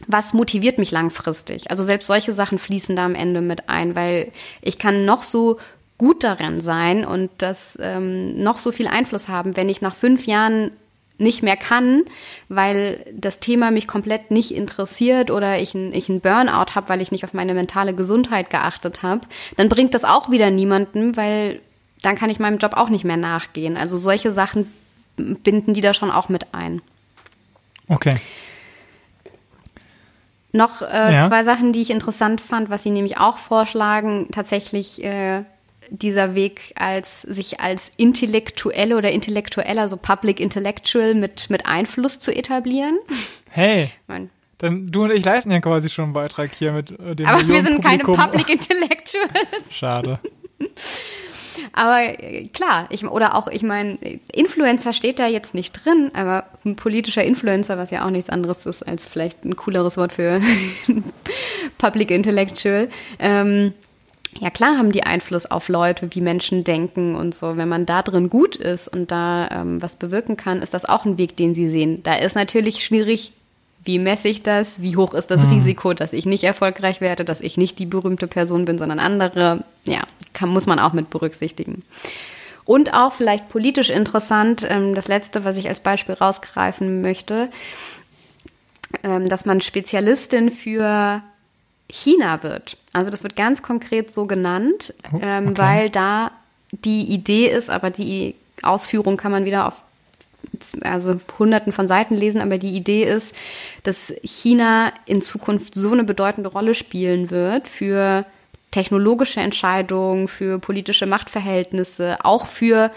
was motiviert mich langfristig? Also selbst solche Sachen fließen da am Ende mit ein, weil ich kann noch so gut darin sein und das ähm, noch so viel Einfluss haben, wenn ich nach fünf Jahren nicht mehr kann, weil das Thema mich komplett nicht interessiert oder ich ich ein Burnout habe, weil ich nicht auf meine mentale Gesundheit geachtet habe, dann bringt das auch wieder niemanden, weil dann kann ich meinem Job auch nicht mehr nachgehen. Also solche Sachen binden die da schon auch mit ein. Okay. Noch äh, ja. zwei Sachen, die ich interessant fand, was Sie nämlich auch vorschlagen, tatsächlich äh, dieser Weg als sich als intellektuelle oder intellektueller, so Public Intellectual mit, mit Einfluss zu etablieren. Hey. Mein, dann du und ich leisten ja quasi schon einen Beitrag hier mit äh, dem Aber wir sind keine Public Intellectuals. Schade. Aber äh, klar, ich, oder auch, ich meine, Influencer steht da jetzt nicht drin, aber ein politischer Influencer, was ja auch nichts anderes ist als vielleicht ein cooleres Wort für Public Intellectual. Ähm, ja klar haben die Einfluss auf Leute, wie Menschen denken und so. Wenn man da drin gut ist und da ähm, was bewirken kann, ist das auch ein Weg, den sie sehen. Da ist natürlich schwierig, wie messe ich das? Wie hoch ist das mhm. Risiko, dass ich nicht erfolgreich werde, dass ich nicht die berühmte Person bin, sondern andere? Ja, kann, muss man auch mit berücksichtigen. Und auch vielleicht politisch interessant, ähm, das letzte, was ich als Beispiel rausgreifen möchte, ähm, dass man Spezialistin für China wird. Also das wird ganz konkret so genannt, oh, ähm, okay. weil da die Idee ist, aber die Ausführung kann man wieder auf also hunderten von Seiten lesen, aber die Idee ist, dass China in Zukunft so eine bedeutende Rolle spielen wird für technologische Entscheidungen, für politische Machtverhältnisse, auch für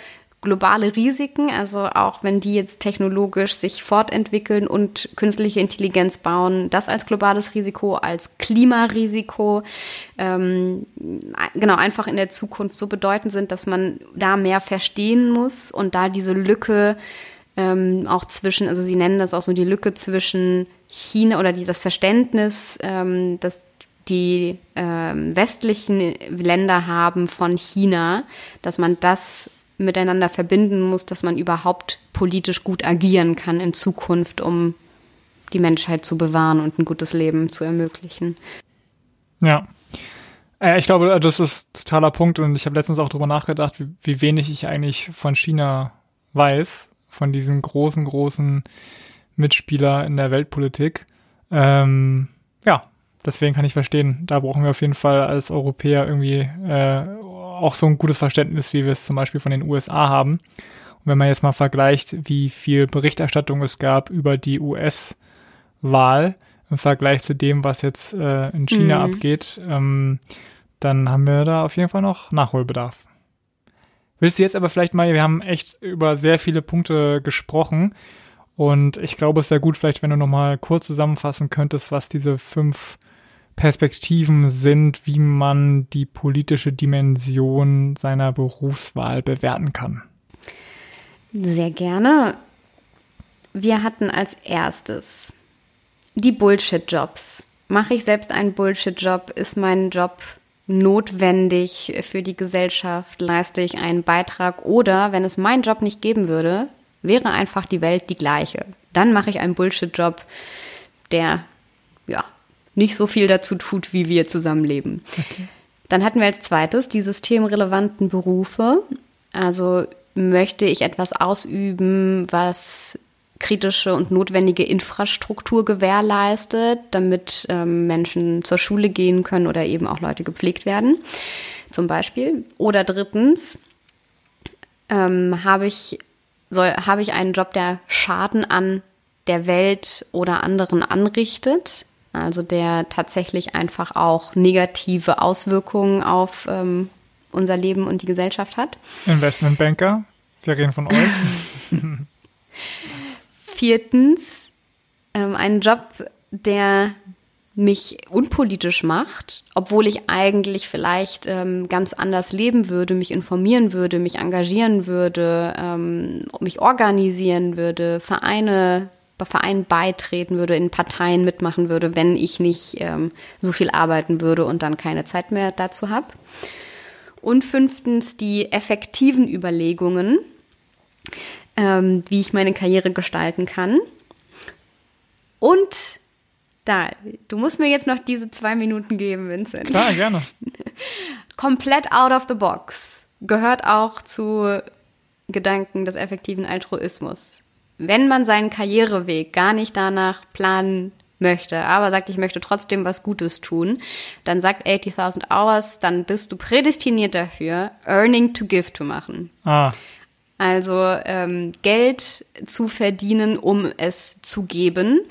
globale Risiken, also auch wenn die jetzt technologisch sich fortentwickeln und künstliche Intelligenz bauen, das als globales Risiko, als Klimarisiko, ähm, genau einfach in der Zukunft so bedeutend sind, dass man da mehr verstehen muss und da diese Lücke ähm, auch zwischen, also sie nennen das auch so die Lücke zwischen China oder die, das Verständnis, ähm, dass die ähm, westlichen Länder haben von China, dass man das miteinander verbinden muss, dass man überhaupt politisch gut agieren kann in Zukunft, um die Menschheit zu bewahren und ein gutes Leben zu ermöglichen. Ja. Äh, ich glaube, das ist totaler Punkt und ich habe letztens auch darüber nachgedacht, wie, wenig ich eigentlich von China weiß von diesem großen, großen Mitspieler in der Weltpolitik. Ähm, deswegen kann ich verstehen, da brauchen wir auf jeden Fall als Europäer irgendwie äh, auch so ein gutes Verständnis, wie wir es zum Beispiel von den USA haben. Und wenn man jetzt mal vergleicht, wie viel Berichterstattung es gab über die US-Wahl im Vergleich zu dem, was jetzt äh, in China mhm. abgeht, ähm, dann haben wir da auf jeden Fall noch Nachholbedarf. Willst du jetzt aber vielleicht mal, wir haben echt über sehr viele Punkte gesprochen und ich glaube, es wäre gut vielleicht, wenn du nochmal kurz zusammenfassen könntest, was diese fünf Perspektiven sind, wie man die politische Dimension seiner Berufswahl bewerten kann. Sehr gerne. Wir hatten als erstes die Bullshit-Jobs. Mache ich selbst einen Bullshit-Job? Ist mein Job notwendig für die Gesellschaft? Leiste ich einen Beitrag? Oder wenn es meinen Job nicht geben würde, wäre einfach die Welt die gleiche. Dann mache ich einen Bullshit-Job, der nicht so viel dazu tut, wie wir zusammenleben. Okay. Dann hatten wir als zweites die systemrelevanten Berufe. Also möchte ich etwas ausüben, was kritische und notwendige Infrastruktur gewährleistet, damit ähm, Menschen zur Schule gehen können oder eben auch Leute gepflegt werden, zum Beispiel. Oder drittens ähm, habe ich, soll, habe ich einen Job, der Schaden an der Welt oder anderen anrichtet, also der tatsächlich einfach auch negative Auswirkungen auf ähm, unser Leben und die Gesellschaft hat. Investmentbanker, wir reden von euch. Viertens, ähm, einen Job, der mich unpolitisch macht, obwohl ich eigentlich vielleicht ähm, ganz anders leben würde, mich informieren würde, mich engagieren würde, ähm, mich organisieren würde, Vereine bei Vereinen beitreten würde, in Parteien mitmachen würde, wenn ich nicht ähm, so viel arbeiten würde und dann keine Zeit mehr dazu habe. Und fünftens die effektiven Überlegungen, ähm, wie ich meine Karriere gestalten kann. Und da, du musst mir jetzt noch diese zwei Minuten geben, Vincent. Klar, gerne. Komplett out of the box gehört auch zu Gedanken des effektiven Altruismus. Wenn man seinen Karriereweg gar nicht danach planen möchte, aber sagt, ich möchte trotzdem was Gutes tun, dann sagt 80.000 Hours, dann bist du prädestiniert dafür, Earning to Give zu machen. Ah. Also ähm, Geld zu verdienen, um es zu geben.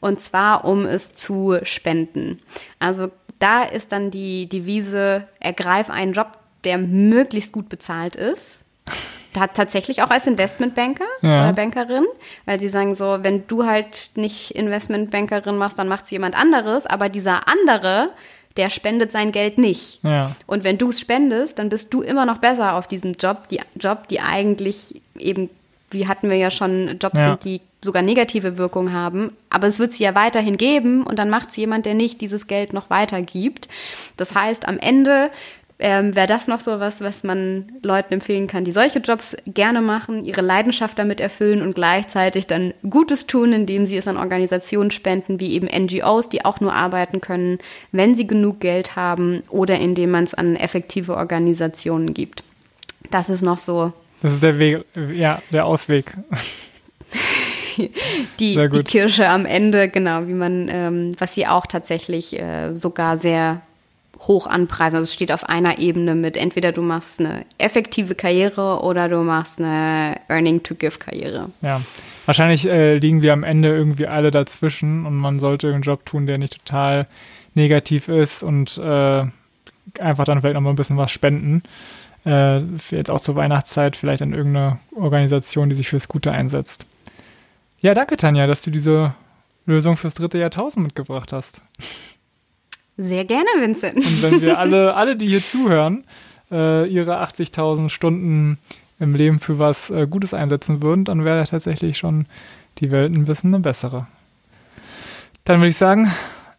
Und zwar, um es zu spenden. Also da ist dann die Devise, ergreif einen Job, der möglichst gut bezahlt ist tatsächlich auch als Investmentbanker ja. oder Bankerin, weil sie sagen so, wenn du halt nicht Investmentbankerin machst, dann macht es jemand anderes, aber dieser andere, der spendet sein Geld nicht. Ja. Und wenn du es spendest, dann bist du immer noch besser auf diesem Job, die Job, die eigentlich eben, wie hatten wir ja schon, Jobs ja. sind, die sogar negative Wirkung haben, aber es wird sie ja weiterhin geben und dann macht es jemand, der nicht dieses Geld noch weitergibt. Das heißt, am Ende ähm, Wäre das noch so was, was man Leuten empfehlen kann, die solche Jobs gerne machen, ihre Leidenschaft damit erfüllen und gleichzeitig dann Gutes tun, indem sie es an Organisationen spenden, wie eben NGOs, die auch nur arbeiten können, wenn sie genug Geld haben oder indem man es an effektive Organisationen gibt. Das ist noch so. Das ist der Weg, ja, der Ausweg. die, die Kirsche am Ende, genau, wie man, ähm, was sie auch tatsächlich äh, sogar sehr hoch anpreisen. Also es steht auf einer Ebene mit entweder du machst eine effektive Karriere oder du machst eine Earning-to-Give-Karriere. Ja, wahrscheinlich äh, liegen wir am Ende irgendwie alle dazwischen und man sollte einen Job tun, der nicht total negativ ist und äh, einfach dann vielleicht noch mal ein bisschen was spenden. Äh, jetzt auch zur Weihnachtszeit vielleicht an irgendeine Organisation, die sich fürs Gute einsetzt. Ja, danke Tanja, dass du diese Lösung fürs dritte Jahrtausend mitgebracht hast. Sehr gerne, Vincent. Und wenn wir alle, alle die hier zuhören, äh, ihre 80.000 Stunden im Leben für was äh, Gutes einsetzen würden, dann wäre tatsächlich schon die Welt ein bisschen eine bessere. Dann würde ich sagen,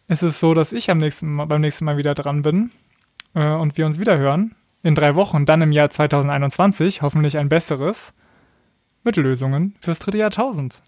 ist es so, dass ich am nächsten Mal, beim nächsten Mal wieder dran bin äh, und wir uns wieder hören. In drei Wochen, dann im Jahr 2021, hoffentlich ein besseres, mit Lösungen fürs dritte Jahrtausend.